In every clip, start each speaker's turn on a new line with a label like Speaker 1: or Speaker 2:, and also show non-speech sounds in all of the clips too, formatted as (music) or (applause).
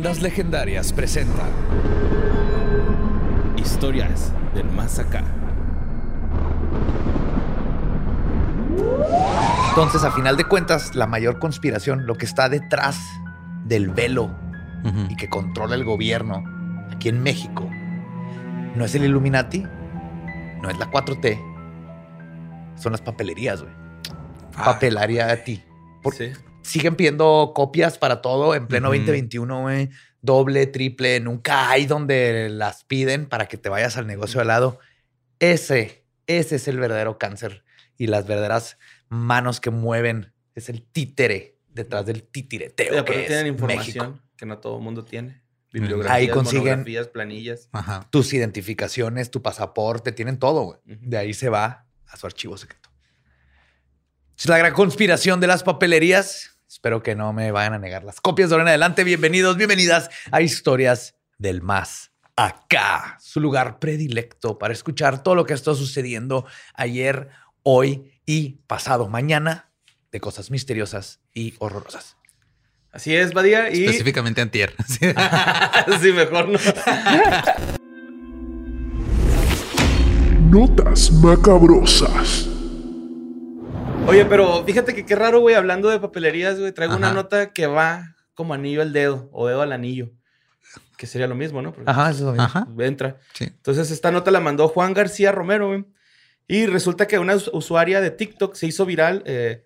Speaker 1: Leyendas Legendarias presenta Historias del Más Acá.
Speaker 2: Entonces, a final de cuentas, la mayor conspiración, lo que está detrás del velo y que controla el gobierno aquí en México, no es el Illuminati, no es la 4T, son las papelerías, güey. Papelaria a ti. Por-
Speaker 1: Sí.
Speaker 2: Siguen pidiendo copias para todo en pleno
Speaker 1: Ujú.
Speaker 2: 2021, güey. Doble, triple, nunca hay donde las piden para que te vayas al negocio al lado. Ese, ese es el verdadero cáncer y las verdaderas manos que mueven. Es el títere detrás del titireteo.
Speaker 3: Aparte
Speaker 2: que es
Speaker 3: tienen
Speaker 2: México.
Speaker 3: información que no todo el mundo tiene. Bibliografías,
Speaker 2: Ahí consiguen-
Speaker 3: planillas.
Speaker 1: Ajá.
Speaker 2: Tus identificaciones, tu pasaporte, tienen todo, güey. De ahí se va a su archivo secreto. Es la gran conspiración de las papelerías. Espero que no me vayan a negar las copias de ahora en adelante. Bienvenidos, bienvenidas a Historias del Más Acá, su lugar predilecto para escuchar todo lo que está sucediendo ayer, hoy y pasado mañana de cosas misteriosas y horrorosas.
Speaker 3: Así es, Badía. Y
Speaker 4: Específicamente antier. (laughs) (laughs) Sí.
Speaker 3: mejor no.
Speaker 5: Notas macabrosas.
Speaker 3: Oye, pero fíjate que qué raro, güey, hablando de papelerías, güey, traigo una
Speaker 4: Ajá.
Speaker 3: nota que va como anillo al dedo o dedo al anillo. Que sería lo mismo, ¿no? Porque
Speaker 2: Ajá, eso es lo mismo.
Speaker 4: Ajá.
Speaker 3: entra.
Speaker 4: Sí.
Speaker 3: Entonces, esta nota la mandó Juan García Romero, güey. Y resulta que una us- usuaria de TikTok se hizo viral, eh,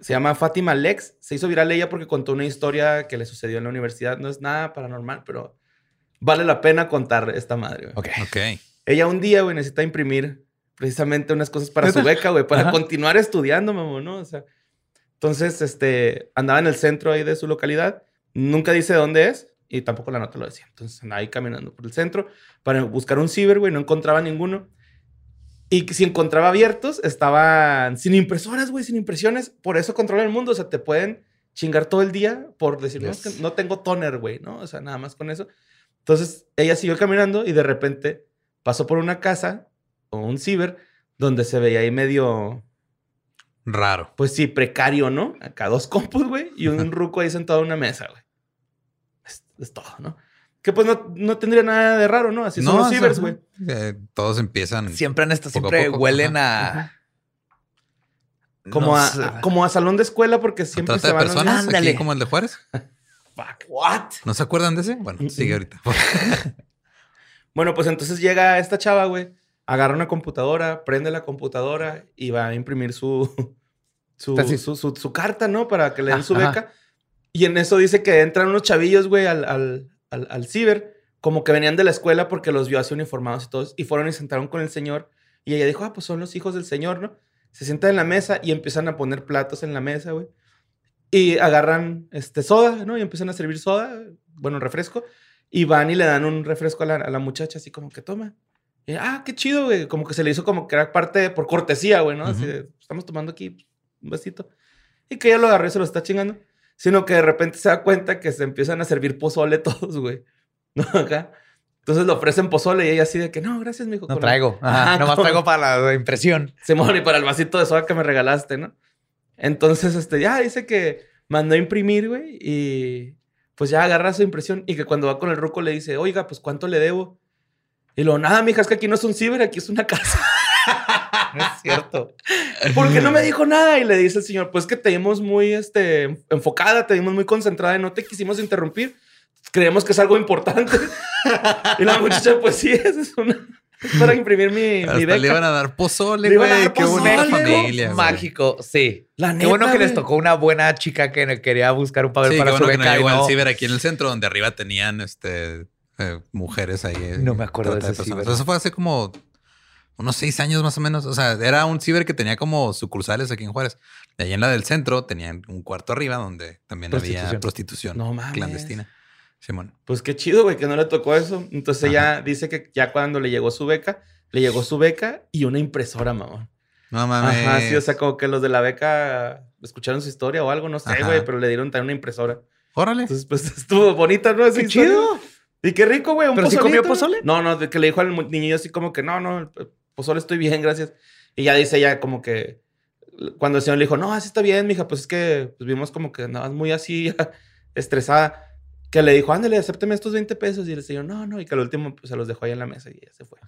Speaker 3: se llama Fátima Lex, se hizo viral ella porque contó una historia que le sucedió en la universidad. No es nada paranormal, pero vale la pena contar esta madre, güey.
Speaker 2: Ok.
Speaker 4: Ok.
Speaker 3: Ella un día, güey, necesita imprimir precisamente unas cosas para (laughs) su beca, güey, para
Speaker 2: Ajá.
Speaker 3: continuar estudiando, mamón, ¿no? O sea, entonces, este, andaba en el centro ahí de su localidad, nunca dice dónde es y tampoco la nota lo decía. Entonces, andaba ahí caminando por el centro para buscar un ciber, güey, no encontraba ninguno. Y si encontraba abiertos, estaban sin impresoras, güey, sin impresiones. Por eso controla el mundo. O sea, te pueden chingar todo el día por decir, no, es que
Speaker 2: Yes.
Speaker 3: no tengo toner, güey, ¿no? O sea, nada más con eso. Entonces, ella siguió caminando y de repente pasó por una casa o un ciber donde se veía ahí medio,
Speaker 4: Raro.
Speaker 3: pues sí, precario, ¿no? Acá dos compus, güey, y un ruco ahí sentado en una mesa, güey. Es, es todo, ¿no? Que pues no, no tendría nada de raro, ¿no? Así son los
Speaker 4: o sea,
Speaker 3: cibers, güey.
Speaker 4: eh, todos empiezan.
Speaker 2: Siempre en esto,
Speaker 4: a
Speaker 2: siempre
Speaker 4: poco,
Speaker 2: huelen a.
Speaker 3: Como,
Speaker 2: no
Speaker 3: a, a- como a salón de escuela porque
Speaker 4: ¿A
Speaker 3: siempre
Speaker 4: trata
Speaker 3: se
Speaker 4: de
Speaker 3: van los-
Speaker 4: personas
Speaker 2: Ándale.
Speaker 4: aquí como el de Juárez. (laughs)
Speaker 3: Fuck. What?
Speaker 4: ¿No se acuerdan de ese? Bueno, sigue ahorita. (laughs)
Speaker 3: Bueno, pues entonces llega esta chava, güey, agarra una computadora, prende la computadora y va a imprimir su, (laughs) su, su, su- su carta, ¿no? Para que le den
Speaker 2: Ah,
Speaker 3: su
Speaker 2: ajá.
Speaker 3: beca. Y en eso dice que entran unos chavillos, güey, al, al, al, al ciber, como que venían de la escuela porque los vio así uniformados y todos, y fueron y se sentaron con el señor. Y ella dijo, ah, pues son los hijos del señor, ¿no? Se sientan en la mesa y empiezan a poner platos en la mesa, güey. Y agarran este, soda, ¿no? Y empiezan a servir soda, bueno, refresco. Y van y le dan un refresco a la, a la muchacha, así como que toma. Y, ah, qué chido, güey. Como que se le hizo como que era parte de- por cortesía, güey, ¿no? Así de, estamos tomando aquí un vasito. Y que ella lo agarró y se lo está chingando. Sino que de repente se da cuenta que se empiezan a servir pozole (laughs) todos, güey. ¿No? Acá. Entonces le ofrecen pozole y ella así de que, no, gracias, mijo.
Speaker 2: No traigo. Ajá,
Speaker 3: Ajá, (laughs)
Speaker 2: nomás traigo para la impresión.
Speaker 3: Simón, y para el vasito de soda que me regalaste, ¿no? Entonces, este, ya dice que mandó a imprimir, güey, y pues ya agarra su impresión y que cuando va con el ruco le dice, oiga, pues ¿cuánto le debo? Y luego, nada, mija, es que aquí no es un ciber, aquí es una casa. (laughs)
Speaker 2: No es cierto.
Speaker 3: ¿Por qué no me dijo nada? Y le dice el señor, pues que te vimos muy este, enfocada, te vimos muy concentrada y no te quisimos interrumpir. Creemos que es algo importante. (laughs) y la muchacha, pues sí, es una... es para imprimir mi, mi
Speaker 4: Hasta le
Speaker 3: beca.
Speaker 4: iban a dar pozole,
Speaker 3: Le
Speaker 4: güey. Qué
Speaker 3: güey.
Speaker 4: familia.
Speaker 2: Mágico, sí.
Speaker 3: La
Speaker 2: Qué
Speaker 3: neta,
Speaker 2: bueno que les
Speaker 3: güey.
Speaker 2: tocó una buena chica que quería buscar un papel
Speaker 4: Sí, qué
Speaker 2: para
Speaker 4: bueno
Speaker 2: su
Speaker 4: que no
Speaker 2: beca. y
Speaker 4: llegó
Speaker 2: no-
Speaker 4: al ciber aquí en el centro, donde arriba tenían este eh, mujeres ahí. eh,
Speaker 2: No me acuerdo de ese ciber.
Speaker 4: Eso fue hace como unos seis años más o menos. O sea, era un ciber que tenía como sucursales aquí en Juárez. Y ahí en la del centro tenían un cuarto arriba donde también había
Speaker 2: Prostitución.
Speaker 4: prostitución
Speaker 3: No mames.
Speaker 4: clandestina. Simón.
Speaker 3: Pues qué chido, güey, que no le tocó eso. Entonces ella dice que ya cuando le llegó su beca, le llegó su beca y una impresora, mamón.
Speaker 4: No mames.
Speaker 3: Ajá, sí, o sea, como que los de la beca escucharon su historia o algo, no sé, güey, pero le dieron también una impresora.
Speaker 4: Órale.
Speaker 3: Entonces, pues estuvo bonita, ¿no? Esa
Speaker 2: ¡Qué
Speaker 3: historia.
Speaker 2: chido!
Speaker 3: Y qué rico, güey. un
Speaker 2: ¿Pero sí
Speaker 3: pozolito.
Speaker 2: comió pozole?
Speaker 3: No, no, de que le dijo al niñillo así como que no, no, pozole estoy bien, gracias. Y ya dice ella como que cuando el señor le dijo, no, así está bien, mija, pues es que pues, vimos como que andabas muy así (laughs) estresada. Que le dijo, ándale, acépteme estos 20 pesos. Y el señor, no, no. Y que al último pues, se los dejó ahí en la mesa y ya se fue.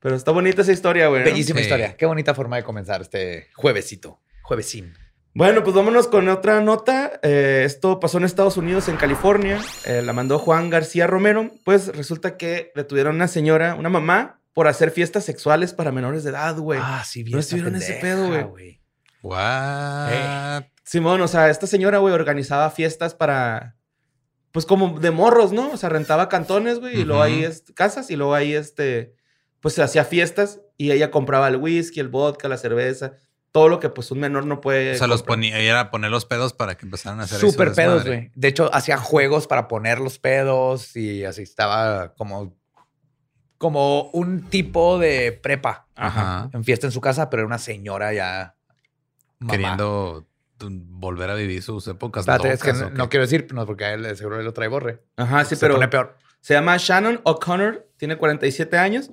Speaker 3: Pero está bonita esa historia, güey. ¿no?
Speaker 2: Bellísima
Speaker 4: Sí.
Speaker 2: historia. Qué bonita forma de comenzar este juevesito. Juevesín.
Speaker 3: Bueno, pues vámonos con otra nota. Eh, esto pasó en Estados Unidos, en California. Eh, la mandó Juan García Romero. Pues resulta que detuvieron a una señora, una mamá, por hacer fiestas sexuales para menores de edad, güey.
Speaker 2: Ah, sí, bien.
Speaker 3: No estuvieron ese pedo, güey.
Speaker 4: What?
Speaker 3: Simón, o sea, esta señora, güey, organizaba fiestas para. Pues como de morros, ¿no? O sea, rentaba cantones, güey, y luego ahí casas, y luego ahí este. Pues se hacía fiestas y ella compraba el whisky, el vodka, la cerveza, todo lo que pues un menor no puede.
Speaker 4: O sea, los ponía, era poner los pedos para que empezaran a hacer eso,
Speaker 2: Súper pedos, güey. De hecho, hacía juegos para poner los pedos y así estaba como, como un tipo de prepa
Speaker 4: Ajá.
Speaker 2: en fiesta en su casa, pero era una señora ya mamá.
Speaker 4: Queriendo tu- volver a vivir sus épocas
Speaker 2: es que no, quiero decir, no, porque a él seguro él lo trae borre.
Speaker 3: Ajá, sí,
Speaker 2: Se
Speaker 3: pero.
Speaker 2: pone peor.
Speaker 3: Se llama Shannon O'Connor, tiene 47 años.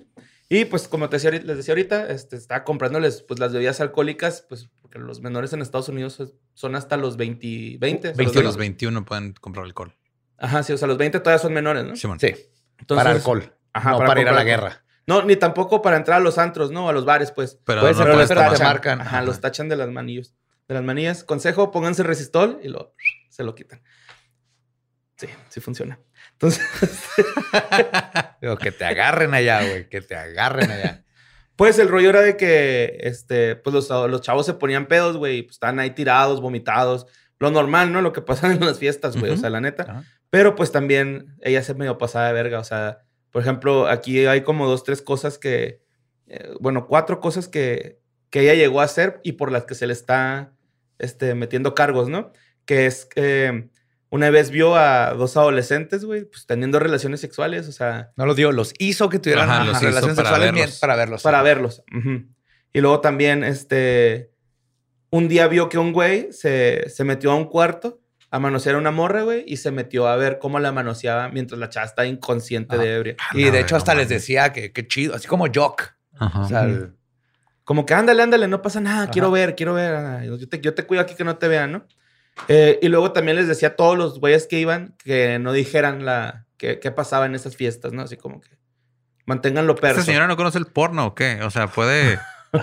Speaker 3: Y pues, como te decía, les decía ahorita, este, está comprándoles pues, las bebidas alcohólicas, pues, porque los menores en Estados Unidos son hasta los 20. 20 o sea,
Speaker 4: Hasta
Speaker 3: los
Speaker 4: los 21 pueden comprar alcohol.
Speaker 3: Ajá, sí, o sea, los 20 todavía son menores, ¿no?
Speaker 2: Sí,
Speaker 3: Entonces,
Speaker 2: para alcohol.
Speaker 3: Ajá,
Speaker 2: no para, ir a la guerra.
Speaker 3: No, ni tampoco para entrar a los antros, ¿no? A los bares, pues.
Speaker 4: Pero
Speaker 2: Puede
Speaker 4: no
Speaker 3: Pero los tachan.
Speaker 2: marcan.
Speaker 3: Ajá,
Speaker 2: Ajá.
Speaker 3: los tachan de las manillos. De las manillas. Consejo, pónganse resistol y lo, se lo quitan. Sí, sí funciona. Entonces, (laughs)
Speaker 2: Digo, que te agarren allá, güey, que te agarren allá.
Speaker 3: Pues el rollo era de que este, pues los, los chavos se ponían pedos, güey, pues estaban ahí tirados, vomitados. Lo normal, ¿no? Lo que pasa en las fiestas, güey, o
Speaker 4: Ujú.
Speaker 3: sea, la neta.
Speaker 2: Ajá.
Speaker 3: Pero pues también ella se medio pasada de verga, o sea, por ejemplo, aquí hay como dos, tres cosas que, eh, bueno, cuatro cosas que, que ella llegó a hacer y por las que se le está este, metiendo cargos, ¿no? Que es que una vez vio a dos adolescentes, güey, pues teniendo relaciones sexuales, o sea,
Speaker 2: No los dio, los hizo que tuvieran
Speaker 4: Ajá,
Speaker 2: ajá, relaciones
Speaker 4: para
Speaker 2: sexuales
Speaker 4: verlos.
Speaker 2: para verlos.
Speaker 3: para verlos. Ujú. Y luego también, este, un día vio que un güey se, se metió a un cuarto a manosear a una morra, güey, y se metió a ver cómo la manoseaba mientras la chava estaba inconsciente
Speaker 2: Ajá.
Speaker 3: de ebria.
Speaker 2: Y
Speaker 4: No,
Speaker 2: de hecho
Speaker 4: no
Speaker 2: hasta les decía que qué chido, así como Jock.
Speaker 4: Ajá.
Speaker 2: O sea, el-
Speaker 3: Como que ándale, ándale, no pasa nada,
Speaker 2: Ajá.
Speaker 3: quiero ver, quiero ver. ah, Yo te, yo te cuido aquí que no te vean, ¿no? Eh, y luego también les decía a todos los güeyes que iban que no dijeran la qué, qué pasaba en esas fiestas, ¿no? Así como que manténganlo perso.
Speaker 4: ¿Esta señora no conoce el porno o qué? O sea, puede (laughs)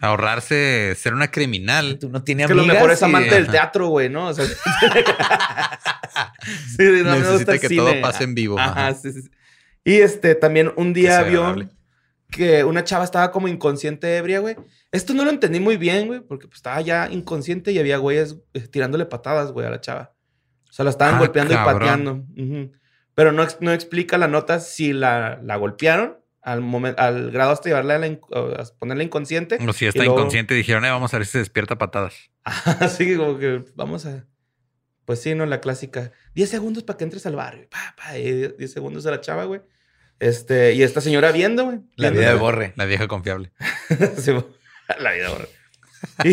Speaker 4: ahorrarse ser una criminal.
Speaker 2: tú no tienes
Speaker 3: Es que lo mejor es
Speaker 2: y-
Speaker 3: amante del teatro, güey, ¿no? O sea, (laughs) (laughs) sí, no, me gusta
Speaker 4: Necesita que
Speaker 3: cine.
Speaker 4: todo pase en vivo.
Speaker 3: Ajá,
Speaker 4: Ajá.
Speaker 3: sí, sí, sí. Y este, también un día vio
Speaker 4: agradable.
Speaker 3: Que una chava estaba como inconsciente ebria, güey. Esto no lo entendí muy bien, güey, porque pues, estaba ya inconsciente y había güeyes eh, tirándole patadas, güey, a la chava. O sea, la estaban
Speaker 4: Ah,
Speaker 3: golpeando y pateando. Pero no, no explica la nota si la, la golpearon al, momento, al grado hasta llevarla a, la a ponerla inconsciente.
Speaker 4: O si está
Speaker 3: luego-
Speaker 4: inconsciente, dijeron, eh, vamos a ver si se despierta patadas. (laughs)
Speaker 3: Así como que vamos a. Pues sí, ¿no? La clásica. 10 segundos para que entres al barrio. Pa, pa, y 10 segundos a la chava, güey. Este, y esta señora viendo, güey.
Speaker 2: La vida de Borre.
Speaker 4: La vieja confiable. (laughs)
Speaker 3: Sí, (laughs) la vida, güey.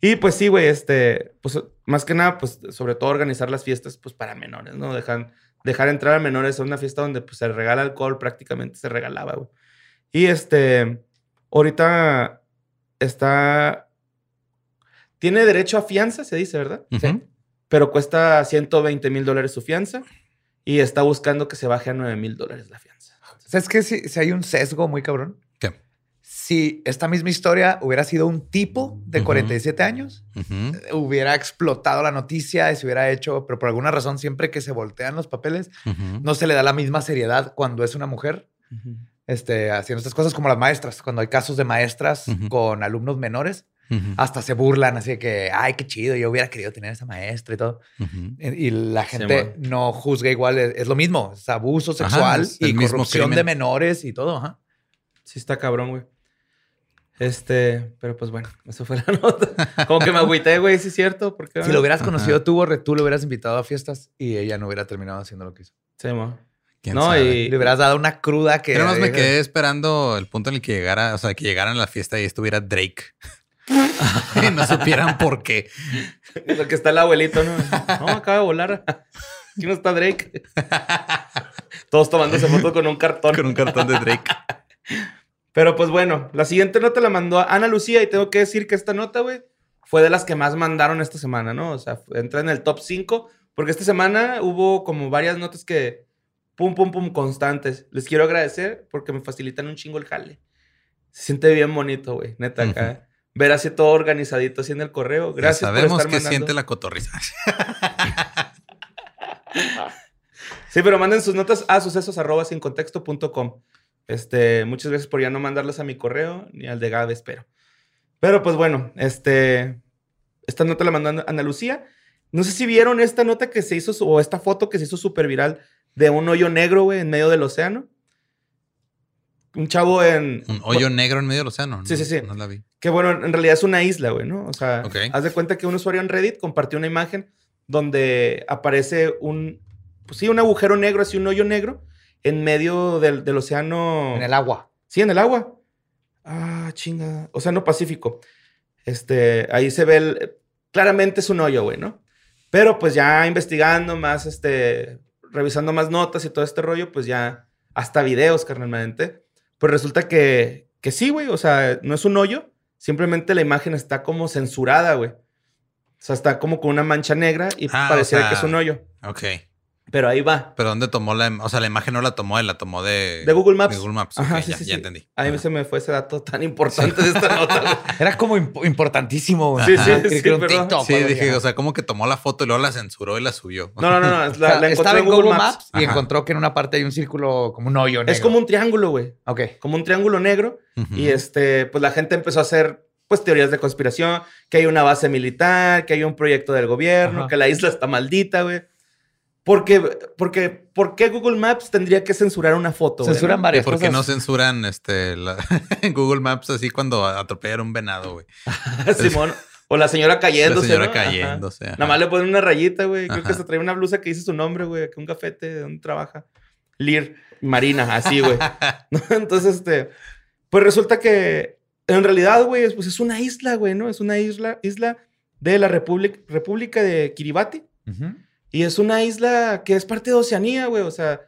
Speaker 3: Y, (laughs) y, pues sí, güey, este, pues más que nada, pues sobre todo organizar las fiestas, pues para menores, ¿no? Dejan, dejar entrar a menores a una fiesta donde pues se regala alcohol, prácticamente se regalaba, güey. Y este, ahorita está, tiene derecho a fianza, se dice, ¿verdad?
Speaker 4: Ujú.
Speaker 3: Pero cuesta 120 mil dólares su fianza y está buscando que se baje a 9 mil dólares la fianza.
Speaker 2: ¿Sabes qué? Si, si hay un sesgo muy cabrón.
Speaker 4: ¿Qué?
Speaker 2: Si esta misma historia hubiera sido un tipo de
Speaker 4: Ujú.
Speaker 2: 47 años, hubiera explotado la noticia y se hubiera hecho, pero por alguna razón, siempre que se voltean los papeles, no se le da la misma seriedad cuando es una mujer este, haciendo estas cosas como las maestras. Cuando hay casos de maestras con alumnos menores, Hasta se burlan, así de que, ay, qué chido, yo hubiera querido tener esa maestra y todo.
Speaker 4: Ujú.
Speaker 2: Y la gente no juzga igual, es, es lo mismo, es abuso
Speaker 4: Ajá,
Speaker 2: sexual
Speaker 4: es
Speaker 2: y corrupción de menores y todo. Ajá.
Speaker 3: Sí está cabrón, güey. Este, pero pues bueno, eso fue la (laughs) nota. Como que me agüité, güey, sí es cierto. Porque,
Speaker 2: Si lo hubieras
Speaker 4: Ajá.
Speaker 2: conocido tú, Borre, tú lo hubieras invitado a fiestas y ella no hubiera terminado haciendo lo que hizo.
Speaker 3: Sí, mo.
Speaker 4: ¿Quién
Speaker 3: No,
Speaker 4: sabe?
Speaker 3: y-
Speaker 2: Le hubieras dado una cruda que...
Speaker 4: Yo nomás me quedé esperando el punto en el que llegara, o sea, que llegaran a la fiesta y estuviera Drake. (laughs) y no supieran por qué.
Speaker 3: Lo que está el abuelito, ¿no? No, acaba de volar. Aquí no está Drake. Todos tomándose fotos con un cartón.
Speaker 4: Con un cartón de Drake.
Speaker 3: Pero pues bueno, la siguiente nota la mandó Ana Lucía y tengo que decir que esta nota, güey, fue de las que más mandaron esta semana, ¿no? O sea, entra en el top 5 porque esta semana hubo como varias notas que pum, pum, pum, constantes. Les quiero agradecer porque me facilitan un chingo el jale. Se siente bien bonito, güey, neta, acá. Ver así todo organizadito así en el correo. Gracias
Speaker 4: ya
Speaker 3: por
Speaker 4: sabemos
Speaker 3: estar
Speaker 4: que
Speaker 3: mandando.
Speaker 4: siente la cotorriza. (laughs)
Speaker 3: Sí, pero manden sus notas a sucesos arroba sin contexto punto com. Este, muchas gracias por ya no mandarlas a mi correo ni al de Gabe, espero. Pero pues bueno, este, esta nota la mandó Ana Lucía. No sé si vieron esta nota que se hizo, o esta foto que se hizo súper viral de un hoyo negro, güey, en medio del océano. Un chavo en...
Speaker 4: Un hoyo negro en medio del océano. ¿no?
Speaker 3: Sí, sí, sí.
Speaker 4: No la vi.
Speaker 3: Que bueno, en realidad es una isla, güey, ¿no? O sea, haz de cuenta que un usuario en Reddit compartió una imagen donde aparece un, pues sí, un agujero negro, así un hoyo negro, en medio del, del océano.
Speaker 2: En el agua.
Speaker 3: Sí, en el agua. Ah, chinga. Océano Pacífico. Este, ahí se ve el, claramente es un hoyo, güey, ¿no? Pero pues ya investigando más, este, revisando más notas y todo este rollo, pues ya hasta videos, carnalmente. Pues resulta que, que sí, güey, o sea, no es un hoyo, simplemente la imagen está como censurada, güey. O sea, está como con una mancha negra y
Speaker 4: Ah,
Speaker 3: pareciera
Speaker 4: o sea-
Speaker 3: que es un hoyo.
Speaker 4: Ok.
Speaker 3: Pero ahí va.
Speaker 4: Pero ¿dónde tomó la... im- O sea, la imagen no la tomó él, la tomó de...
Speaker 3: De Google Maps.
Speaker 4: De Google Maps.
Speaker 3: Ajá,
Speaker 4: ok,
Speaker 3: sí,
Speaker 4: ya,
Speaker 3: sí,
Speaker 4: ya
Speaker 3: sí.
Speaker 4: entendí.
Speaker 3: A mí
Speaker 4: Ajá.
Speaker 3: se me fue ese dato tan importante de (laughs) esta nota.
Speaker 2: Era como imp- importantísimo, güey.
Speaker 3: Sí, sí,
Speaker 2: Ajá.
Speaker 3: sí.
Speaker 2: TikTok,
Speaker 4: Sí, dije, o sea, como que tomó la foto y luego la censuró y la subió.
Speaker 3: No, no, no, no. La,
Speaker 2: O sea,
Speaker 3: la encontré
Speaker 2: estaba
Speaker 3: en Google, Maps.
Speaker 2: y encontró que en una parte hay un círculo, como un hoyo negro.
Speaker 3: Es como un triángulo, güey.
Speaker 2: Ok.
Speaker 3: Como un triángulo negro. Y este, pues la gente empezó a hacer, pues, teorías de conspiración, que hay una base militar, que hay un proyecto del gobierno,
Speaker 2: Ajá.
Speaker 3: que la isla está maldita, güey. Porque, porque, ¿por qué Google Maps tendría que censurar una foto? güey,
Speaker 2: Censuran
Speaker 3: no?
Speaker 4: ¿Y
Speaker 2: varias
Speaker 4: por qué no
Speaker 2: cosas.
Speaker 4: censuran este, la- (laughs) en Google Maps así cuando atropellan un venado, güey? (laughs)
Speaker 3: Simón. O la señora
Speaker 4: La
Speaker 3: cayéndose.
Speaker 4: señora
Speaker 3: ¿no?
Speaker 4: Cayéndose. ajá.
Speaker 3: Nada más le ponen una rayita, güey. Creo que se trae una blusa que dice su nombre, güey. Que un gafete de dónde trabaja. Lir Marina, así, güey. (laughs) Entonces, este. Pues resulta que en realidad, güey, es- pues es una isla, güey, ¿no? Es una isla, isla de la República, República de Kiribati.
Speaker 2: Ujú.
Speaker 3: Y es una isla que es parte de Oceanía, güey. O sea,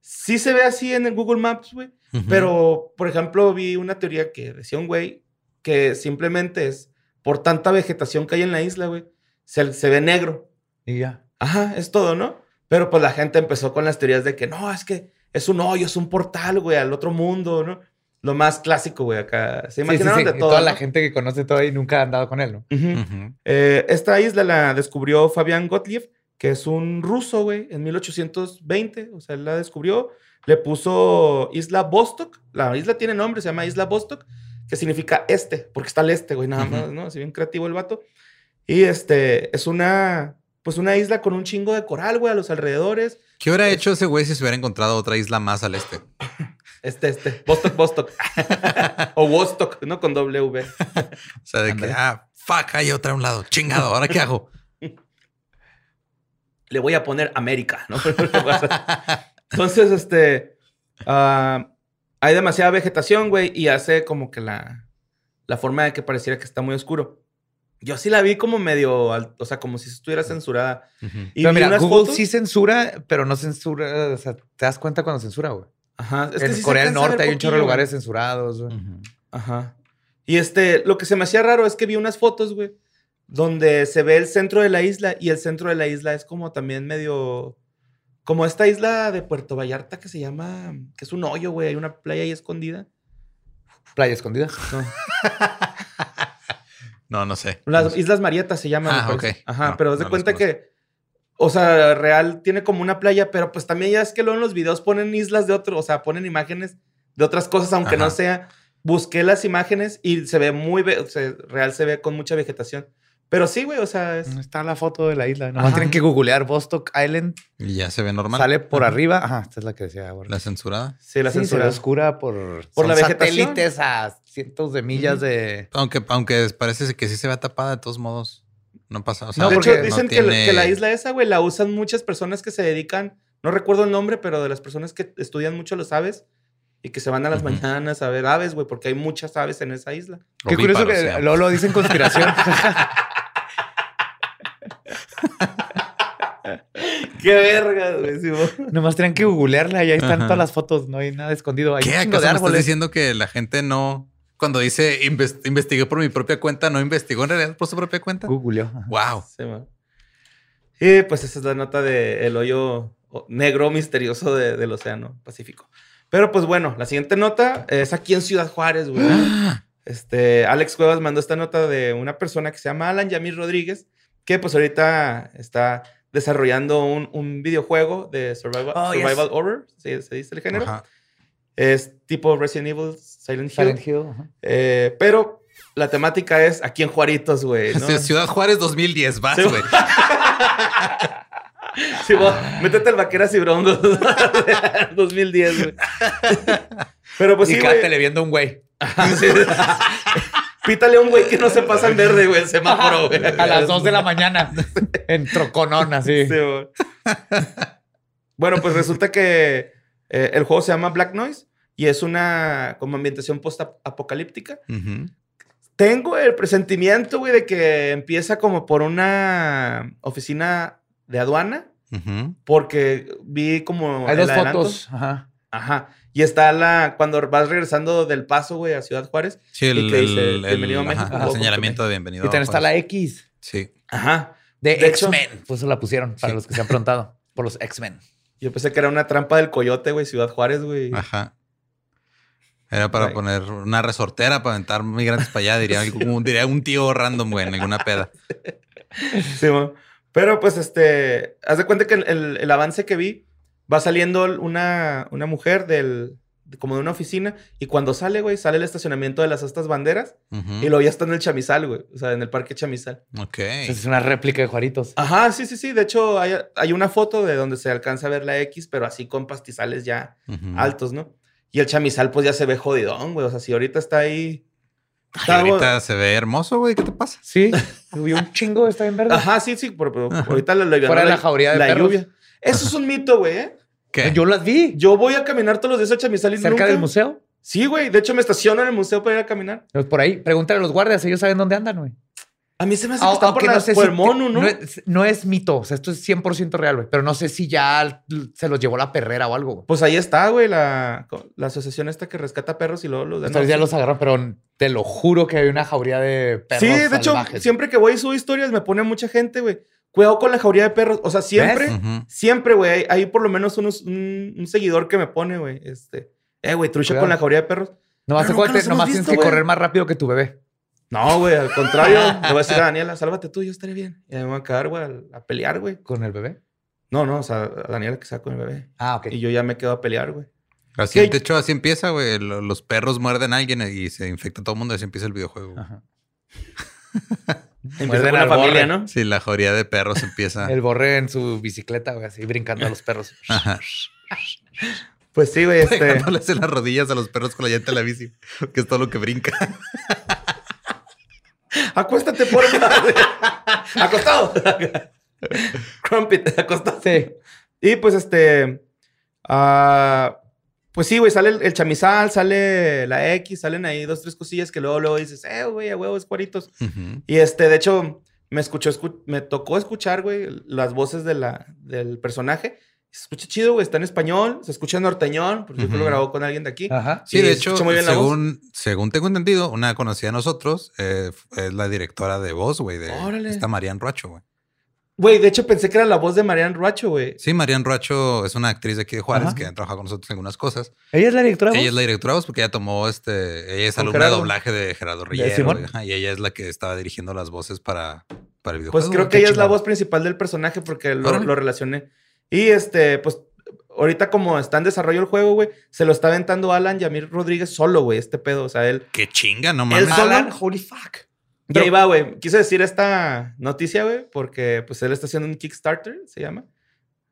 Speaker 3: sí se ve así en el Google Maps, güey. Pero, por ejemplo, vi una teoría que decía un güey que simplemente es por tanta vegetación que hay en la isla, güey, se, se ve negro.
Speaker 2: Y ya.
Speaker 3: Ajá, es todo, ¿no? Pero pues la gente empezó con las teorías de que no, es que es un hoyo, es un portal, güey, al otro mundo, ¿no? Lo más clásico, güey, acá. Se
Speaker 2: Sí, sí,
Speaker 3: imaginaron
Speaker 2: sí.
Speaker 3: de todo.
Speaker 2: Toda la gente que conoce todo y nunca ha andado con él, ¿no?
Speaker 3: Eh, esta isla la descubrió Fabián Gottlieb, que es un ruso, güey, en 1820. O sea, él la descubrió. Le puso Isla Vostok. La isla tiene nombre, se llama Isla Vostok, que significa este, porque está al este, güey, nada más, ¿no? Así bien creativo el vato. Y este, es una, pues una isla con un chingo de coral, güey, a los alrededores.
Speaker 4: ¿Qué hubiera hecho ese güey si se hubiera encontrado otra isla más al este? (laughs)
Speaker 3: Este, este, Vostok, Vostok. (laughs) o Vostok, ¿no? Con W.
Speaker 4: O sea, de que, ah, fuck, hay otra a un lado. Chingado, ¿ahora qué hago?
Speaker 3: Le voy a poner América, ¿no? (laughs) Entonces, este, ah, hay demasiada vegetación, güey, y hace como que la, la forma de que pareciera que está muy oscuro. Yo sí la vi como medio, o sea, como si estuviera censurada. Y
Speaker 2: pero mira,
Speaker 3: unas
Speaker 2: Google
Speaker 3: fotos-
Speaker 2: sí censura, pero no censura. O sea, te das cuenta cuando censura, güey.
Speaker 3: Ajá, es que
Speaker 2: en
Speaker 3: sí
Speaker 2: Corea del Norte hay un chorro de lugares censurados, güey.
Speaker 3: Ajá. Y este, lo que se me hacía raro es que vi unas fotos, güey, donde se ve el centro de la isla y el centro de la isla es como también medio, como esta isla de Puerto Vallarta que se llama, que es un hoyo, güey, hay una playa ahí escondida.
Speaker 2: Playa escondida.
Speaker 3: No. (laughs)
Speaker 4: No, no sé.
Speaker 3: Las Islas Marietas se llaman.
Speaker 4: Ah, ok.
Speaker 3: Ajá,
Speaker 4: No,
Speaker 3: pero haz de
Speaker 4: no
Speaker 3: cuenta que, o sea, real tiene como una playa, pero pues también ya es que luego en los videos ponen islas de otro, o sea, ponen imágenes de otras cosas, aunque no sea. Busqué las imágenes y se ve muy, ve- o sea, real se ve con mucha vegetación. Pero sí, güey, o sea, es...
Speaker 2: Está la foto de la isla. Nomás
Speaker 3: Ajá.
Speaker 2: tienen que googlear Bostock Island.
Speaker 4: Y ya se ve normal.
Speaker 2: Sale por arriba. Ajá, esta es la que decía. ahora.
Speaker 4: La censurada.
Speaker 3: Sí, la
Speaker 2: Sí, se
Speaker 3: censura.
Speaker 2: ve oscura por,
Speaker 3: Por la vegetación.
Speaker 2: satélites a cientos de millas de.
Speaker 4: Aunque, aunque parece que sí se ve tapada de todos modos. No pasa. O sea,
Speaker 2: No,
Speaker 3: de hecho, dicen que,
Speaker 4: tiene-
Speaker 3: que la isla esa, güey, la usan muchas personas que se dedican, no recuerdo el nombre, pero de las personas que estudian mucho los aves y que se van a las mañanas a ver aves, güey, porque hay muchas aves en esa isla.
Speaker 2: Qué curioso que
Speaker 4: se llama.
Speaker 2: luego lo dicen conspiración. (laughs)
Speaker 3: ¡Qué verga, güey! (laughs)
Speaker 2: Nomás tenían que googlearla y ahí están
Speaker 4: Ajá.
Speaker 2: todas las fotos. No hay nada escondido. Hay
Speaker 4: ¿Qué? ¿Acaso
Speaker 2: de
Speaker 4: me estás diciendo que la gente no. Cuando dice "Inves- investigué por mi propia cuenta, no investigó en realidad por su propia cuenta?
Speaker 2: Googleó.
Speaker 4: Wow.
Speaker 3: Sí. Y pues esa es la nota del hoyo negro misterioso de- del Océano Pacífico. Pero pues bueno, la siguiente nota es aquí en Ciudad Juárez, güey. Este, Alex Cuevas mandó esta nota de una persona que se llama Alan Yamir Rodríguez, que pues ahorita está desarrollando un, un videojuego de survival,
Speaker 2: Oh, yes.
Speaker 3: survival horror, ¿sí? se dice el género.
Speaker 4: Ajá.
Speaker 3: Es tipo Resident Evil, Silent Hill.
Speaker 2: Silent Hill. ajá.
Speaker 3: Eh, pero la temática es aquí en Juaritos, güey. (laughs) ¿no?
Speaker 4: Sí, Ciudad Juárez 2010, vas, güey. (laughs)
Speaker 3: Sí, vos, métete al Vaqueras y Broncos 2010, (laughs) güey. Pero pues
Speaker 2: y
Speaker 3: sí, güey.
Speaker 2: viendo un güey.
Speaker 3: Sí. Pítale a un güey que no se pasa en verde, güey, el semáforo, güey.
Speaker 2: A las 2 de la mañana. (laughs) en troconón, así.
Speaker 3: Sí, güey. bueno, pues resulta que eh, el juego se llama Black Noise y es una como ambientación post-apocalíptica. Tengo el presentimiento, güey, de que empieza como por una oficina de aduana, porque vi como
Speaker 2: Hay dos
Speaker 3: adelanto.
Speaker 2: fotos. Ajá.
Speaker 3: Ajá. Y está la cuando vas regresando del paso, güey, a Ciudad Juárez.
Speaker 4: Sí, el,
Speaker 3: ¿Y qué dice?
Speaker 4: el-
Speaker 3: Bienvenido a
Speaker 4: el-
Speaker 3: México,
Speaker 4: ajá, el señalamiento de bienvenido.
Speaker 2: Y también
Speaker 4: a
Speaker 2: está la. X
Speaker 4: Sí.
Speaker 3: Ajá.
Speaker 2: de, X-Men. Pues eso la pusieron para
Speaker 4: Sí.
Speaker 2: los que se han preguntado. Por los X-Men.
Speaker 3: Yo pensé que era una trampa del coyote, güey, Ciudad Juárez, güey.
Speaker 4: Ajá. Era para
Speaker 3: Ay.
Speaker 4: poner una resortera para aventar migrantes para allá, diría, (laughs) un- diría un tío random, güey, en alguna peda. (laughs)
Speaker 3: Sí, mo. Pero pues este, haz de cuenta que el, el- el avance que vi va saliendo una, una mujer del de- como de una oficina y cuando sale, güey, sale el estacionamiento de las estas banderas y luego ya está en el Chamizal, güey, o sea, en el parque Chamizal.
Speaker 4: Ok.
Speaker 2: Es una réplica de Juaritos.
Speaker 3: Ajá, sí, sí, sí, de hecho hay, hay una foto de donde se alcanza a ver la X, pero así con pastizales ya altos, ¿no? Y el Chamizal pues ya se ve jodidón, güey, o sea, si ahorita está ahí...
Speaker 4: Ay,
Speaker 3: está algo-
Speaker 4: ahorita se ve hermoso, güey. ¿Qué te pasa?
Speaker 2: Sí. (laughs) Subió un chingo. Está bien verde.
Speaker 3: Ajá, sí, sí, pero, pero ahorita la, la,
Speaker 2: Fuera de la jauría de
Speaker 3: la
Speaker 2: perros.
Speaker 3: lluvia. Eso es un mito, güey, ¿eh?
Speaker 4: ¿Qué?
Speaker 2: Yo las vi.
Speaker 3: Yo voy a caminar todos los días a Chamizal y
Speaker 2: Cerca
Speaker 3: nunca-
Speaker 2: del museo.
Speaker 3: Sí, güey. De hecho, me estaciono en el museo para ir a caminar.
Speaker 2: Pues por ahí. Pregúntale a los guardias. Ellos saben dónde andan, güey.
Speaker 3: A mí se me hace
Speaker 2: Ah,
Speaker 3: que están por,
Speaker 2: aunque
Speaker 3: la- por
Speaker 2: si
Speaker 3: el mono, ¿no?
Speaker 2: No es, no es mito. O sea, esto es 100% real, güey. Pero no sé si ya se los llevó la perrera o algo, güey.
Speaker 3: Pues ahí está, güey, la, la asociación esta que rescata perros y luego los de
Speaker 2: Entonces ya los agarraron, pero te lo juro que hay una jauría de perros
Speaker 3: Sí, de hecho,
Speaker 2: salvajes.
Speaker 3: siempre que voy y subo historias me pone mucha gente, güey. Cuidado con la jauría de perros. O sea, siempre, siempre, güey, hay, hay por lo menos unos, un, un seguidor que me pone, güey. Este, eh, güey, trucha
Speaker 2: Cuidado.
Speaker 3: con la jauría de perros. Nunca los hemos
Speaker 2: nomás tienes
Speaker 3: visto,
Speaker 2: que correr más rápido que tu bebé.
Speaker 3: No, güey, al contrario. (laughs) le voy a decir a Daniela, sálvate tú, yo estaré bien. Y me voy a quedar, güey, a, a pelear, güey.
Speaker 2: ¿Con el bebé?
Speaker 3: No, no, o sea, a Daniela que sea con el bebé.
Speaker 2: Ah, ok.
Speaker 3: Y yo ya me quedo a pelear, güey.
Speaker 4: Así,
Speaker 3: ¿Qué?
Speaker 4: de hecho, así empieza, güey. Lo- Los perros muerden a alguien y se infecta todo el mundo. Así empieza el videojuego. güey.
Speaker 2: Ajá. (laughs)
Speaker 3: Empieza
Speaker 2: Muerden
Speaker 3: con la familia,
Speaker 2: borre.
Speaker 3: ¿no?
Speaker 4: Sí, la jauría de perros empieza. (laughs)
Speaker 2: El borre en su bicicleta, güey, así brincando a los perros. (laughs)
Speaker 4: Ajá.
Speaker 3: Pues sí, güey, este.
Speaker 4: Pegándoles en las rodillas a los perros con la llanta de la bici, que es todo lo que brinca. (laughs)
Speaker 3: Acuéstate por. Acostado. Crumpet, acostado.
Speaker 2: Sí.
Speaker 3: Y pues este. ah, pues sí, güey, sale el, el chamizal, sale la X, salen ahí dos, tres cosillas que luego, luego dices, eh, güey, a huevos, cuaritos. Y este, de hecho, me escuchó, escu- me tocó escuchar, güey, las voces de la, del personaje. Se escucha chido, güey, está en español, se escucha norteñón, porque yo creo que lo grabó con alguien de aquí.
Speaker 2: Ajá.
Speaker 4: Sí, de hecho,
Speaker 3: muy bien
Speaker 4: según, según tengo entendido, una conocida de nosotros eh, es la directora de voz, güey, de
Speaker 3: Órale.
Speaker 4: esta Marian Ruacho, güey.
Speaker 3: Güey, de hecho pensé que era la voz de Marian Ruacho, güey.
Speaker 4: Sí, Marian Ruacho es una actriz de aquí de Juárez
Speaker 2: Ajá.
Speaker 4: que ha trabajado con nosotros en algunas cosas.
Speaker 2: ¿Ella es la directora? de
Speaker 4: Ella
Speaker 2: voz?
Speaker 4: es la directora de voz porque ella tomó este. Ella es alumna de
Speaker 3: Gerardo.
Speaker 4: doblaje de Gerardo Rillero. Y, ajá, y ella es la que estaba dirigiendo las voces para, para el videojuego.
Speaker 3: Pues creo que ella es la voz principal del personaje porque lo, lo relacioné. Y este, pues, ahorita como está en desarrollo el juego, güey, se lo está aventando Alan Yamir Rodríguez solo, güey, este pedo. O sea, él.
Speaker 4: Qué chinga, no
Speaker 3: Él
Speaker 4: mames.
Speaker 3: solo-
Speaker 2: Alan, holy fuck.
Speaker 3: Y ahí va, güey. Quise decir esta noticia, güey, porque pues él está haciendo un Kickstarter, se llama.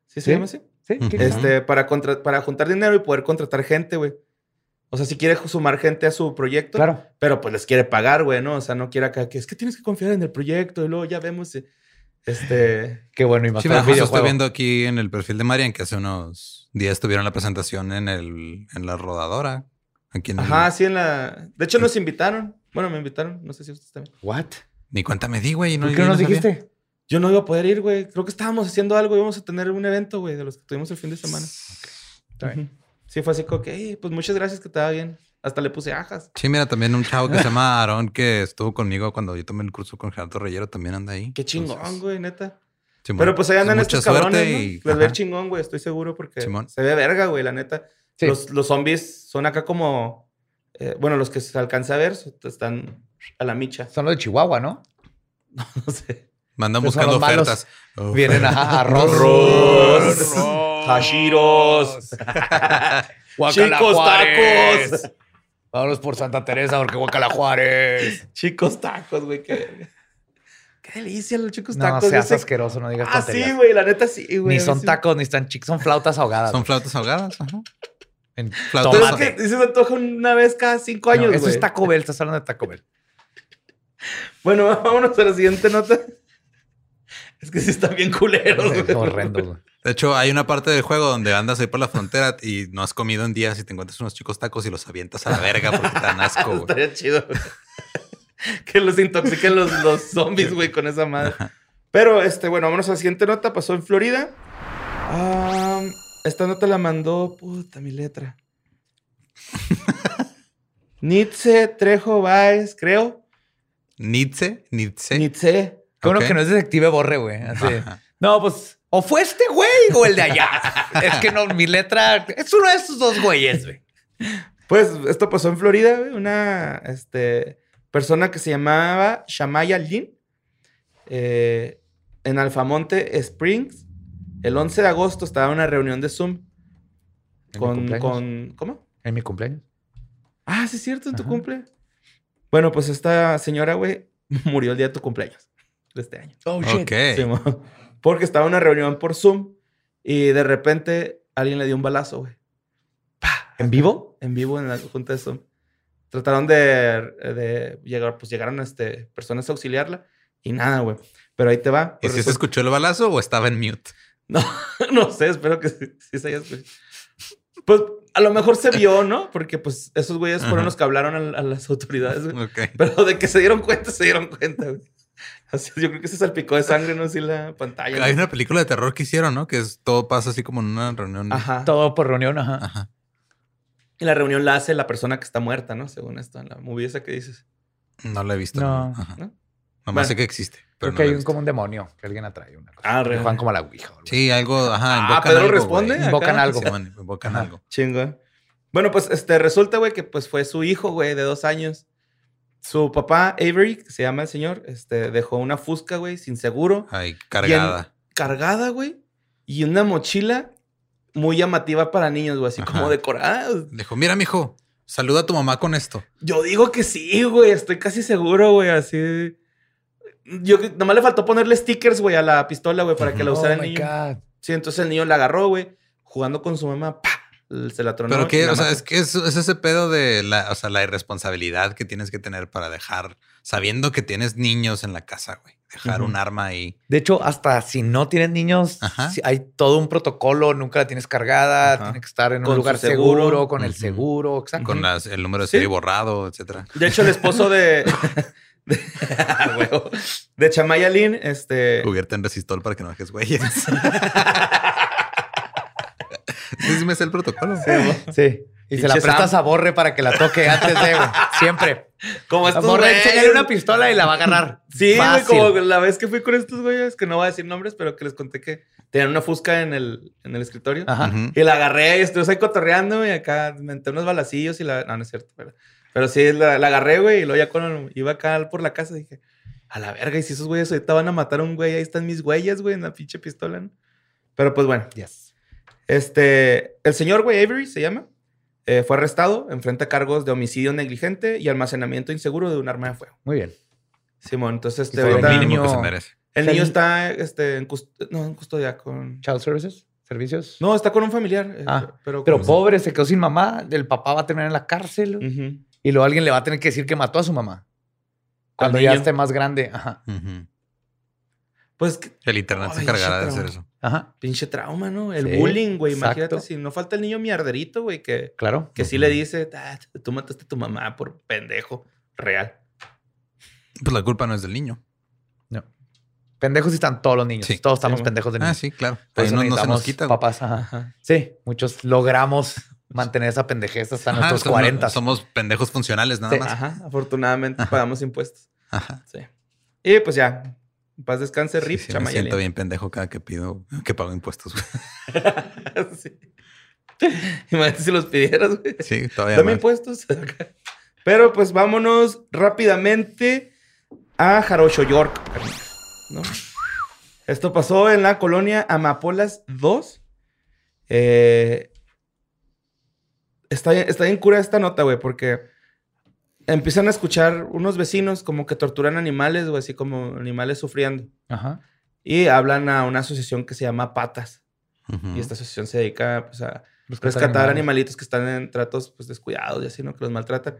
Speaker 3: ¿Sí se
Speaker 2: ¿Sí?
Speaker 3: llama así?
Speaker 2: Sí,
Speaker 4: Ujú.
Speaker 2: ¿qué?
Speaker 3: Este, para, contra- para juntar dinero y poder contratar gente, güey. O sea, si quiere sumar gente a su proyecto,
Speaker 2: Claro.
Speaker 3: pero pues les quiere pagar, güey, ¿no? O sea, no quiere acá que es que tienes que confiar en el proyecto y luego ya vemos. Este.
Speaker 2: Qué bueno. Y más
Speaker 4: Sí,
Speaker 2: el
Speaker 4: justo estoy viendo aquí en el perfil de Marian que hace unos días tuvieron la presentación en el en la rodadora. Aquí en el-
Speaker 3: Ajá, sí, en la. De hecho, nos invitaron. Bueno, me invitaron. No sé si ustedes también.
Speaker 2: What?
Speaker 4: Ni cuenta me di, güey. No,
Speaker 2: ¿Por qué no nos
Speaker 4: sabía.
Speaker 2: dijiste?
Speaker 3: Yo no iba a poder ir, güey. Creo que estábamos haciendo algo. Íbamos a tener un evento, güey, de los que tuvimos el fin de semana.
Speaker 2: Está bien.
Speaker 3: Ujú. Sí, fue así como que, "Ey, pues muchas gracias que te va bien. Hasta le puse ajas.
Speaker 4: Sí, mira, también un chavo que se llama (laughs) Aarón que estuvo conmigo cuando yo tomé el curso con Gerardo Reyero también anda ahí.
Speaker 3: Qué chingón,
Speaker 4: Entonces,
Speaker 3: güey, neta.
Speaker 4: Simón,
Speaker 3: Pero pues ahí andan
Speaker 4: mucha
Speaker 3: estos cabrones,
Speaker 4: suerte
Speaker 3: ¿no?
Speaker 4: y-
Speaker 3: Les ve chingón, güey, estoy seguro, porque
Speaker 4: Simón.
Speaker 3: se ve verga, güey, la neta.
Speaker 2: Sí.
Speaker 3: Los, los zombies son acá como... eh, bueno, los que se alcanza a ver están a la micha.
Speaker 2: Son los de Chihuahua, ¿no? (laughs)
Speaker 3: No sé.
Speaker 4: Mandan
Speaker 2: son
Speaker 4: buscando
Speaker 2: los malos.
Speaker 4: ofertas. Oh.
Speaker 2: Vienen a (laughs) arroz.
Speaker 3: Arroz. Hashiros. (laughs) Chicos tacos.
Speaker 2: Vámonos por Santa Teresa porque Guacala Juárez.
Speaker 3: Chicos tacos, güey. Qué, qué delicia los chicos
Speaker 2: No
Speaker 3: tacos.
Speaker 2: seas
Speaker 3: ese-
Speaker 2: asqueroso, no digas
Speaker 3: Ah,
Speaker 2: tonterías.
Speaker 3: sí, güey, la neta sí, güey.
Speaker 2: Ni son
Speaker 3: Sí.
Speaker 2: tacos, ni están chicos, son flautas ahogadas.
Speaker 4: Son flautas ahogadas. Ajá.
Speaker 2: En
Speaker 4: Flautas
Speaker 3: Pero es que se me antoja una vez cada cinco
Speaker 2: No,
Speaker 3: años,
Speaker 2: eso
Speaker 3: güey.
Speaker 2: es Taco Bell, estás hablando de Taco Bell. (laughs)
Speaker 3: Bueno, (laughs) vámonos a la siguiente nota. Es que sí están bien culeros,
Speaker 2: Es
Speaker 3: güey.
Speaker 2: horrendo. güey.
Speaker 4: De hecho, hay una parte del juego donde andas ahí por la frontera y no has comido en días y te encuentras unos chicos tacos y los avientas a la verga porque te dan asco, güey.
Speaker 3: Estaría chido. (laughs) que los intoxiquen los, los zombies, güey, con esa madre. Pero, este, bueno, vámonos a la siguiente nota. Pasó en Florida. Ah, esta nota la mandó, puta, mi letra. (laughs) Nietzsche Trejo Baez, creo.
Speaker 4: Nietzsche, Nietzsche.
Speaker 3: Nietzsche.
Speaker 2: Qué bueno
Speaker 4: Ok.
Speaker 2: que no es detective Borre, güey. Así. No, pues, o fue este güey o el de allá. (laughs) es que no, mi letra es uno de estos dos güeyes, güey.
Speaker 3: Pues esto pasó en Florida, güey. Una este, persona que se llamaba Shamaya Lin eh, en Alfamonte Springs. El 11 de agosto estaba en una reunión de Zoom
Speaker 2: ¿En mi
Speaker 3: con,
Speaker 2: cumpleaños?
Speaker 3: con. ¿Cómo?
Speaker 2: En mi cumpleaños.
Speaker 3: Ah, sí, es cierto, en tu
Speaker 2: Ajá.
Speaker 3: cumple. Bueno, pues esta señora, güey, (laughs) murió el día de tu cumpleaños de este año.
Speaker 2: Oh.
Speaker 3: Simón. Porque estaba en una reunión por Zoom y de repente alguien le dio un balazo, güey. ¡Pah!
Speaker 2: ¿En vivo?
Speaker 3: en vivo en la junta de Zoom. Trataron de, de llegar, pues llegaron este, personas a auxiliarla y nada, güey. Pero ahí te va.
Speaker 4: ¿Y si se escuchó el balazo o estaba en mute?
Speaker 3: No, (laughs) no sé, espero que sí, sí se haya escuchado. Pues a lo mejor se vio, ¿no? Porque pues esos güeyes fueron
Speaker 4: Ajá.
Speaker 3: los que hablaron a, a las (laughs) autoridades, güey.
Speaker 4: Ok.
Speaker 3: Pero de que se dieron cuenta, se dieron cuenta, güey. Así, yo creo que se salpicó de sangre, no sé, la pantalla.
Speaker 4: Hay
Speaker 3: ¿no?
Speaker 4: una película de terror que hicieron, ¿no? Que es, todo pasa así como en una reunión.
Speaker 3: Ajá.
Speaker 2: Todo por reunión, ajá.
Speaker 4: Ajá.
Speaker 3: Y la reunión la hace la persona que está muerta, ¿no? Según esto, en la movie esa que dices.
Speaker 4: No la he visto.
Speaker 2: No.
Speaker 4: Ajá.
Speaker 3: ¿no?
Speaker 4: Nomás
Speaker 3: Bueno.
Speaker 4: sé que existe. Pero
Speaker 2: Creo
Speaker 4: no
Speaker 2: que hay un, como un demonio que alguien atrae una cosa.
Speaker 3: Ah,
Speaker 2: Que juegan como a la Ouija. algo.
Speaker 4: Sí, algo. Ajá.
Speaker 3: Ah, Pedro
Speaker 4: algo,
Speaker 3: responde. acá.
Speaker 2: Invocan algo.
Speaker 4: Sí, man, invocan
Speaker 2: Ajá.
Speaker 4: algo.
Speaker 3: Chingo. Bueno, pues este resulta, güey, que pues fue su hijo, güey, de dos años. Su papá, Avery, que se llama el señor, este, dejó una fusca, güey, sin seguro,
Speaker 4: Ay, cargada.
Speaker 3: cargada, güey, y una mochila muy llamativa para niños, güey, así
Speaker 4: Ajá.
Speaker 3: como decorada.
Speaker 4: Dijo, mira, mijo, saluda a tu mamá con esto.
Speaker 3: Yo digo que sí, güey, estoy casi seguro, güey, así. Yo nomás le faltó ponerle stickers, güey, a la pistola, güey, para que la
Speaker 2: Oh
Speaker 3: usara el
Speaker 2: my
Speaker 3: niño.
Speaker 2: God.
Speaker 3: Sí, entonces el niño la agarró, güey, jugando con su mamá, ¡pa! Se la tronó.
Speaker 4: Pero que, o sea, es que es, es ese pedo de la, o sea, la irresponsabilidad que tienes que tener para dejar, sabiendo que tienes niños en la casa, güey. Dejar un arma ahí.
Speaker 2: De hecho, hasta si no tienes niños, hay todo un protocolo, nunca la tienes cargada,
Speaker 3: Ajá.
Speaker 2: tiene que estar en
Speaker 3: Con
Speaker 2: un lugar
Speaker 3: seguro.
Speaker 2: seguro, con el seguro, exacto.
Speaker 4: Con las- el número de
Speaker 3: Sí.
Speaker 4: serie borrado, etcétera.
Speaker 3: De hecho, el esposo de. (laughs) (laughs) (laughs) de, huevo. de Chamaya Lin, este.
Speaker 4: Cubierta en resistol para que no dejes huellas. (laughs) sí, sí me sé el protocolo.
Speaker 2: Sí. Y se la prestas
Speaker 3: Sam.
Speaker 2: a Borre para que la toque antes de, güey. Siempre.
Speaker 3: Como
Speaker 2: A
Speaker 3: estos
Speaker 2: Borre,
Speaker 3: güeyes.
Speaker 2: enséñale una pistola y la va a agarrar.
Speaker 3: Sí, güey,
Speaker 2: Fácil.
Speaker 3: como la vez que fui con estos güeyes, que no voy a decir nombres, pero que les conté que tenían una fusca en el, en el escritorio.
Speaker 2: Ajá.
Speaker 3: Y la agarré y estuvimos ahí cotorreando y acá me metí unos balacillos y la. No, no es cierto, pero, pero sí, la, la agarré, güey, y luego ya cuando iba acá por la casa dije, a la verga, y si esos güeyes ahorita van a matar a un güey, ahí están mis huellas, güey, en la pinche pistola, ¿no? Pero pues bueno,
Speaker 2: Yes.
Speaker 3: este, el señor, güey, Avery se llama, eh, fue arrestado, enfrenta cargos de homicidio negligente y almacenamiento inseguro de un arma de fuego.
Speaker 2: Muy bien.
Speaker 3: Simón, entonces este, ahorita-
Speaker 2: el
Speaker 4: Mínimo
Speaker 2: niño-
Speaker 4: que se merece.
Speaker 3: el niño está este, en, cust- no, en custodia con...
Speaker 2: Child Services, servicios.
Speaker 3: No, está con un familiar. eh,
Speaker 2: Ah,
Speaker 3: pero,
Speaker 2: Pero pobre, se quedó sin mamá. El papá va a terminar en la cárcel.
Speaker 3: Ujú.
Speaker 2: Y luego alguien le va a tener que decir que mató a su mamá. Cuando ya esté más grande. Ajá.
Speaker 3: Pues que-
Speaker 4: El internet se
Speaker 3: Ay,
Speaker 4: encargará de hacer
Speaker 3: no.
Speaker 4: eso.
Speaker 2: Ajá.
Speaker 3: pinche trauma, ¿no? El
Speaker 2: Sí,
Speaker 3: bullying, güey. Imagínate
Speaker 2: exacto.
Speaker 3: si no falta el niño mierderito, güey, que,
Speaker 2: Claro.
Speaker 3: que sí le dice, "Ah, tú mataste a tu mamá por pendejo. Real.
Speaker 4: Pues la culpa no es del niño.
Speaker 2: No. Pendejos están todos los niños.
Speaker 4: Sí.
Speaker 2: Todos estamos
Speaker 3: Sí,
Speaker 2: pendejos de
Speaker 4: Ah,
Speaker 2: niños.
Speaker 4: sí, claro.
Speaker 2: Eso
Speaker 4: no, no se nos quita.
Speaker 2: Papás, ajá. Sí, muchos logramos mantener esa pendejez hasta
Speaker 4: Ajá,
Speaker 2: nuestros
Speaker 4: somos-
Speaker 2: 40.
Speaker 4: Somos pendejos funcionales nada
Speaker 2: Sí.
Speaker 4: más.
Speaker 3: Ajá. Afortunadamente pagamos impuestos.
Speaker 4: Ajá.
Speaker 3: Sí. Y pues ya. Paz descanse,
Speaker 4: Sí,
Speaker 3: Rip,
Speaker 4: sí, me
Speaker 3: Chamayalin.
Speaker 4: siento bien pendejo cada que pido que pago impuestos. (laughs)
Speaker 3: sí. Imagínate si los pidieras, güey.
Speaker 4: Sí, todavía
Speaker 3: Dame
Speaker 4: más.
Speaker 3: impuestos. (laughs) Pero pues vámonos rápidamente a Jarocho York. ¿no? Esto pasó en la colonia Amapolas 2. Eh, está, está bien cura esta nota, güey, porque empiezan a escuchar unos vecinos como que torturan animales, o así como animales sufriendo.
Speaker 2: Ajá.
Speaker 3: Y hablan a una asociación que se llama Patas. Y esta asociación se dedica pues, a
Speaker 2: Rescatar
Speaker 3: rescatar
Speaker 2: animales.
Speaker 3: animalitos que están en tratos pues, descuidados y así, ¿no? Que los maltratan.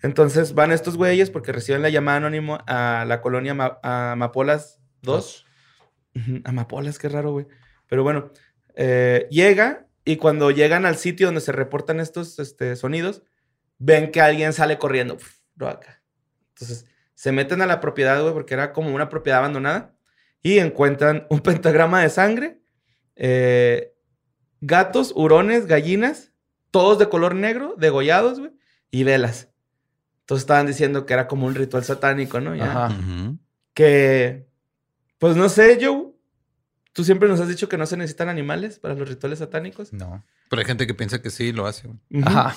Speaker 3: Entonces van estos güeyes porque reciben la llamada anónimo a la colonia Ma- a Amapolas 2. Ujú, Amapolas, qué raro, güey. Pero bueno, eh, llega y cuando llegan al sitio donde se reportan estos este, sonidos, ven que alguien sale corriendo. uf, ¿no? acá. Entonces se meten a la propiedad, güey, porque era como una propiedad abandonada y encuentran (laughs) un pentagrama de sangre, eh, gatos, hurones, gallinas, todos de color negro, degollados, güey, y velas. Entonces estaban diciendo que era como un ritual satánico, ¿no? Ya.
Speaker 2: Ajá.
Speaker 3: Que, pues no sé, Joe, tú siempre nos has dicho que no se necesitan animales para los rituales satánicos.
Speaker 2: No.
Speaker 4: Pero hay gente que piensa que sí lo hace. güey.
Speaker 3: Ujú.
Speaker 2: Ajá.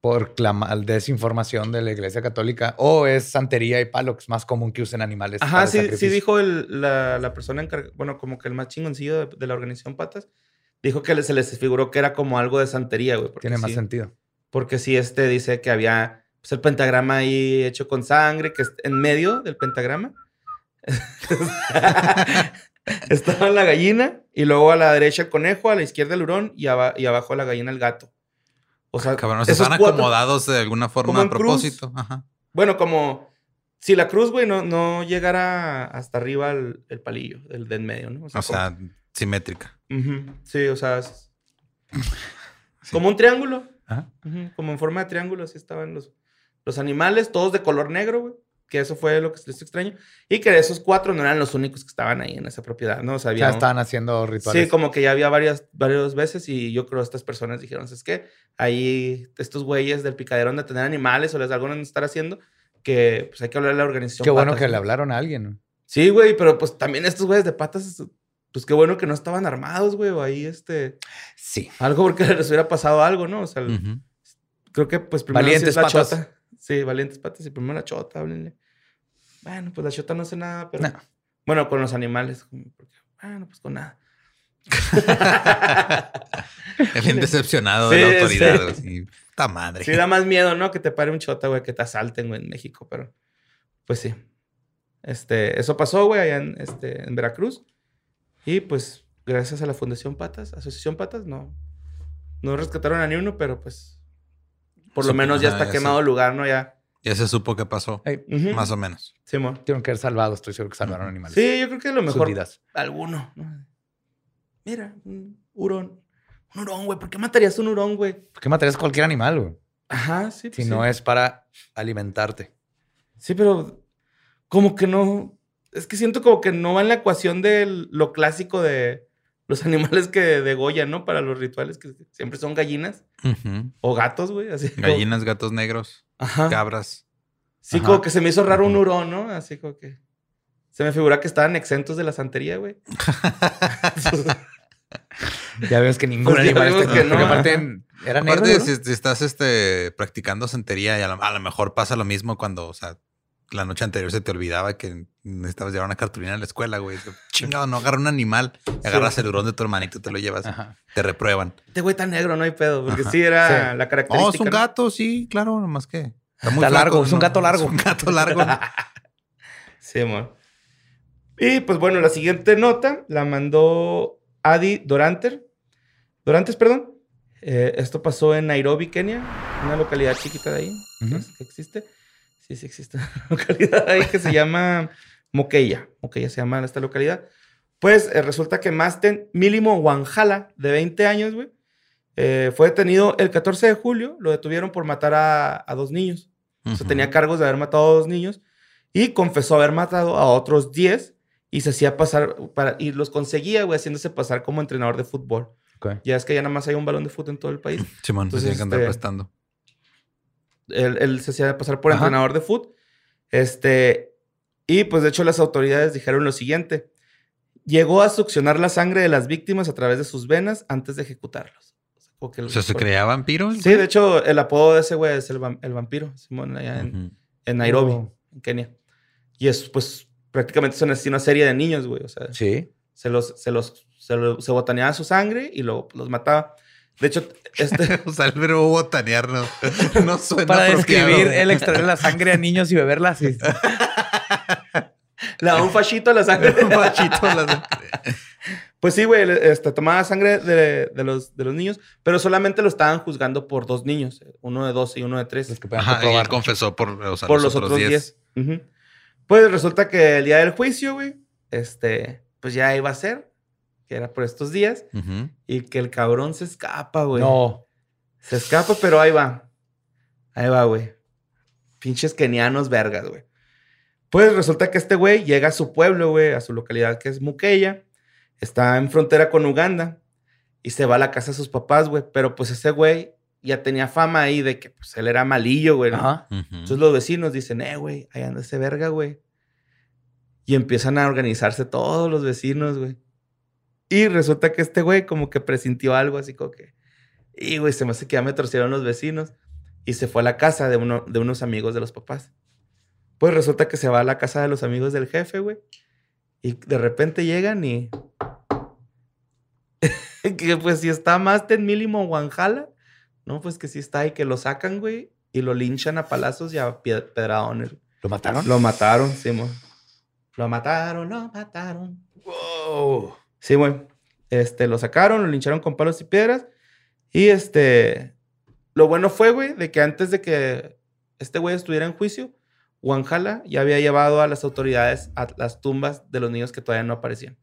Speaker 2: Por la mal desinformación de la iglesia católica. O es santería y palo, que es más común que usen animales.
Speaker 3: Ajá, sí, sí dijo el- la, la persona encargada, bueno, como que el más chingoncillo de, de la organización Patas, dijo que se les figuró que era como algo de santería, güey.
Speaker 2: Tiene más
Speaker 3: sí-
Speaker 2: sentido.
Speaker 3: Porque sí, este dice que había pues, el pentagrama ahí hecho con sangre, que es en medio del pentagrama. (laughs) Estaba la gallina y luego a la derecha el conejo, a la izquierda el hurón y, aba- y abajo la gallina el gato. O sea,
Speaker 4: Cabrón, se
Speaker 3: esos
Speaker 4: están
Speaker 3: cuatro-
Speaker 4: acomodados de alguna forma a propósito. Ajá.
Speaker 3: Bueno, como si la cruz, güey, no, no llegara hasta arriba el, el palillo del, del medio, ¿no?
Speaker 4: O sea, simétrica.
Speaker 3: sí, o sea, es- (laughs) como un triángulo.
Speaker 2: Ajá.
Speaker 3: Como en forma de triángulo, así estaban los, los animales, todos de color negro, güey. Que eso fue lo que se les extraño. Y que esos cuatro no eran los únicos que estaban ahí en esa propiedad, ¿no? O sea, había.
Speaker 2: Ya estaban haciendo rituales.
Speaker 3: Sí, como que ya había varias, varias veces y yo creo que estas personas dijeron, es que ahí estos güeyes del picadero de tener animales o les algo estar haciendo, que pues hay que hablar a la organización.
Speaker 2: Qué bueno
Speaker 3: Patas,
Speaker 2: que
Speaker 3: ¿no?
Speaker 2: le hablaron a alguien.
Speaker 3: Sí, güey, pero pues también estos güeyes de patas, pues qué bueno que no estaban armados, güey, o ahí este,
Speaker 2: Sí.
Speaker 3: algo porque (laughs) les hubiera pasado algo, ¿no? O sea, creo que pues primero sí
Speaker 2: Valientes
Speaker 3: es la
Speaker 2: patas.
Speaker 3: chota. Sí, valientes patas y primero la chota, háblenle. Bueno, pues la chota no hace nada, pero...
Speaker 2: No.
Speaker 3: Bueno, con los animales, bueno, pues con nada. (laughs)
Speaker 4: Es bien decepcionado
Speaker 3: Sí,
Speaker 4: de la autoridad.
Speaker 3: sí.
Speaker 4: Puta madre.
Speaker 3: Sí, da más miedo, ¿no? Que te pare un chota, güey, que te asalten, güey, en México, pero pues sí. Este, eso pasó, güey, allá en, este, en Veracruz. Y pues, gracias a la Fundación Patas, Asociación Patas, no, no rescataron a ni uno, pero pues, por lo menos ya está quemado el lugar, ¿no? Ya.
Speaker 4: Ya se supo qué pasó. Más o menos.
Speaker 3: Simón.
Speaker 2: Tienen que haber salvado. Estoy seguro que salvaron animales.
Speaker 3: Sí, yo creo que a lo mejor
Speaker 2: vidas.
Speaker 3: alguno. ¿no? Mira, un hurón. Un hurón, güey. ¿Por qué matarías un hurón, güey?
Speaker 2: ¿Por qué matarías cualquier animal, güey?
Speaker 3: Ajá, sí. pues
Speaker 2: Si
Speaker 3: sí.
Speaker 2: no es para alimentarte.
Speaker 3: Sí, pero como que no. Es que siento como que no va en la ecuación de lo clásico de los (laughs) animales que degollan, ¿no? Para los rituales, que siempre son gallinas o gatos, güey. Así
Speaker 4: Gallinas, gatos negros,
Speaker 3: Ajá.
Speaker 4: cabras.
Speaker 3: Sí,
Speaker 2: Ajá.
Speaker 3: como que se me hizo raro un hurón, ¿no? Así como que. Se me figura que estaban exentos de la santería, güey. (laughs)
Speaker 2: Ya vemos que ningún
Speaker 3: Pues
Speaker 2: animal
Speaker 3: vemos
Speaker 2: está-
Speaker 3: que no,
Speaker 2: aparte
Speaker 3: ajá.
Speaker 2: era negro.
Speaker 4: Aparte,
Speaker 2: ¿no?
Speaker 4: si, si estás este, practicando santería y a lo, a lo mejor pasa lo mismo cuando, o sea, la noche anterior se te olvidaba que necesitabas llevar una cartulina a la escuela, güey. Chingado, no agarra un animal, agarras el hurón de tu hermanito, te lo llevas,
Speaker 2: Ajá.
Speaker 4: te reprueban.
Speaker 3: Este güey está negro, no hay pedo. Porque
Speaker 4: Ajá.
Speaker 3: sí era
Speaker 2: Sí.
Speaker 3: la característica.
Speaker 4: Oh, es un
Speaker 3: ¿no?
Speaker 4: gato, sí, claro, nomás que. Está,
Speaker 2: Está largo, es un gato largo.
Speaker 4: Es un gato largo. (laughs)
Speaker 3: Sí, amor. Y pues bueno, la siguiente nota la mandó Adi Doranter. Dorantes, perdón. Eh, esto pasó en Nairobi, Kenia, una localidad chiquita de ahí. Que existe. Sí, sí existe una (laughs) localidad ahí que se llama Moqueya. Moqueya se llama esta localidad. Pues eh, resulta que Masten Milimo Wanjala, de 20 años, güey, eh, fue detenido el 14 de julio. Lo detuvieron por matar a, a dos niños. O sea, tenía cargos de haber matado a dos niños y confesó haber matado a otros 10 y se hacía pasar para y los conseguía, güey, haciéndose pasar como entrenador de fútbol.
Speaker 2: Ok.
Speaker 3: Ya es que ya nada más hay un balón de fútbol en todo el país. (laughs)
Speaker 4: Simón, se
Speaker 3: Entonces,
Speaker 4: tiene que andar
Speaker 3: este,
Speaker 4: prestando.
Speaker 3: Él, él se hacía pasar por
Speaker 2: Ajá.
Speaker 3: entrenador de fútbol. Este, y pues de hecho las autoridades dijeron lo siguiente. Llegó a succionar la sangre de las víctimas a través de sus venas antes de ejecutarlos. O sea,
Speaker 4: O
Speaker 3: el-
Speaker 4: sea, ¿se creía vampiro?
Speaker 3: Sí, de hecho, el apodo de ese güey es el, vam- el vampiro, Simón, allá en,
Speaker 4: Ujú.
Speaker 3: en Nairobi,
Speaker 2: Oh.
Speaker 3: en Kenia. Y es, pues, prácticamente son así una serie de niños, güey. O sea,
Speaker 2: Sí.
Speaker 3: se los, se los, se, lo- se botaneaba su sangre y luego los mataba. De hecho, este, (laughs)
Speaker 4: O sea, el verbo botanear no, no suena
Speaker 2: Para describir el extraer la sangre a niños y beberla así.
Speaker 3: le daba un fachito a la sangre. (laughs)
Speaker 4: Un machito la-
Speaker 3: Pues sí, güey, este, tomaba sangre de, de los, de los niños, pero solamente lo estaban juzgando por dos niños, uno de 12 y uno de 13.
Speaker 2: Los que puedan
Speaker 4: Ajá, y él
Speaker 2: comprobar.
Speaker 4: confesó por, o sea,
Speaker 3: por los otros 10. Ujú. Pues resulta que el día del juicio, güey, este, pues ya iba a ser, que era por estos días, y que el cabrón se escapa, güey.
Speaker 2: No.
Speaker 3: Se escapa, pero ahí va. Ahí va, güey. Pinches kenianos vergas, güey. Pues resulta que este güey llega a su pueblo, güey, a su localidad que es Mukeya. Está en frontera con Uganda. Y se va a la casa de sus papás, güey. Pero pues ese güey ya tenía fama ahí de que pues él era malillo, güey. ¿no?
Speaker 2: Ajá.
Speaker 4: Ujú.
Speaker 3: Entonces los vecinos dicen, eh, güey, ahí anda ese verga, güey. Y empiezan a organizarse todos los vecinos, güey. Y resulta que este güey como que presintió algo así como que... Y, güey, se me hace que ya me torcieron los vecinos. Y se fue a la casa de, uno, de unos amigos de los papás. Pues resulta que se va a la casa de los amigos del jefe, güey. Y de repente llegan y... (laughs) que pues si está Masten Mínimo Wanjala, no, pues que sí está ahí, que lo sacan, güey. Y lo linchan a palazos y a pedradones.
Speaker 2: ¿Lo mataron?
Speaker 3: Lo mataron, sí, mo. Lo mataron, lo mataron.
Speaker 2: Wow.
Speaker 3: Sí, güey. Este, lo sacaron, lo lincharon con palos y piedras. Y este, lo bueno fue, güey, de que antes de que este güey estuviera en juicio, Wanjala ya había llevado a las autoridades a las tumbas de los niños que todavía no aparecían.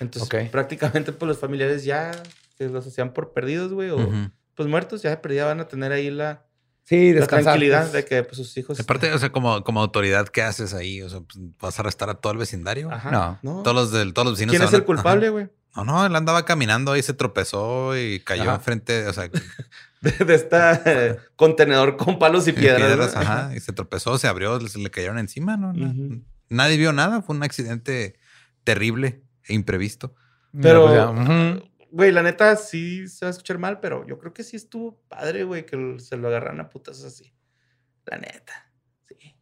Speaker 3: Entonces, prácticamente, pues los familiares ya que los hacían por perdidos, güey, o
Speaker 4: Ujú.
Speaker 3: pues muertos, ya de perdida van a tener ahí la,
Speaker 2: Sí,
Speaker 3: la
Speaker 2: descansar.
Speaker 3: tranquilidad
Speaker 2: pues.
Speaker 3: de que pues, sus hijos.
Speaker 4: Aparte, o sea, como, como autoridad, ¿qué haces ahí? O sea, pues, ¿vas a arrestar a todo el vecindario?
Speaker 3: Ajá,
Speaker 2: No.
Speaker 4: Todos los, del, todos los vecinos
Speaker 3: ¿Quién es el
Speaker 4: a-
Speaker 3: culpable, güey?
Speaker 4: No, no, él andaba caminando ahí, se tropezó y cayó
Speaker 2: Ajá.
Speaker 4: enfrente, o sea, (laughs)
Speaker 3: De, de esta (laughs) eh, contenedor con palos y piedras.
Speaker 4: piedras,
Speaker 3: ¿no?
Speaker 4: ajá, y se tropezó, se abrió, se le cayeron encima, ¿no? Nadie vio nada, fue un accidente terrible e imprevisto.
Speaker 3: Pero,
Speaker 2: pues ya.
Speaker 3: Güey, la neta sí se va a escuchar mal, pero yo creo que sí estuvo padre, güey, que se lo agarran a putas así. La neta. Sí.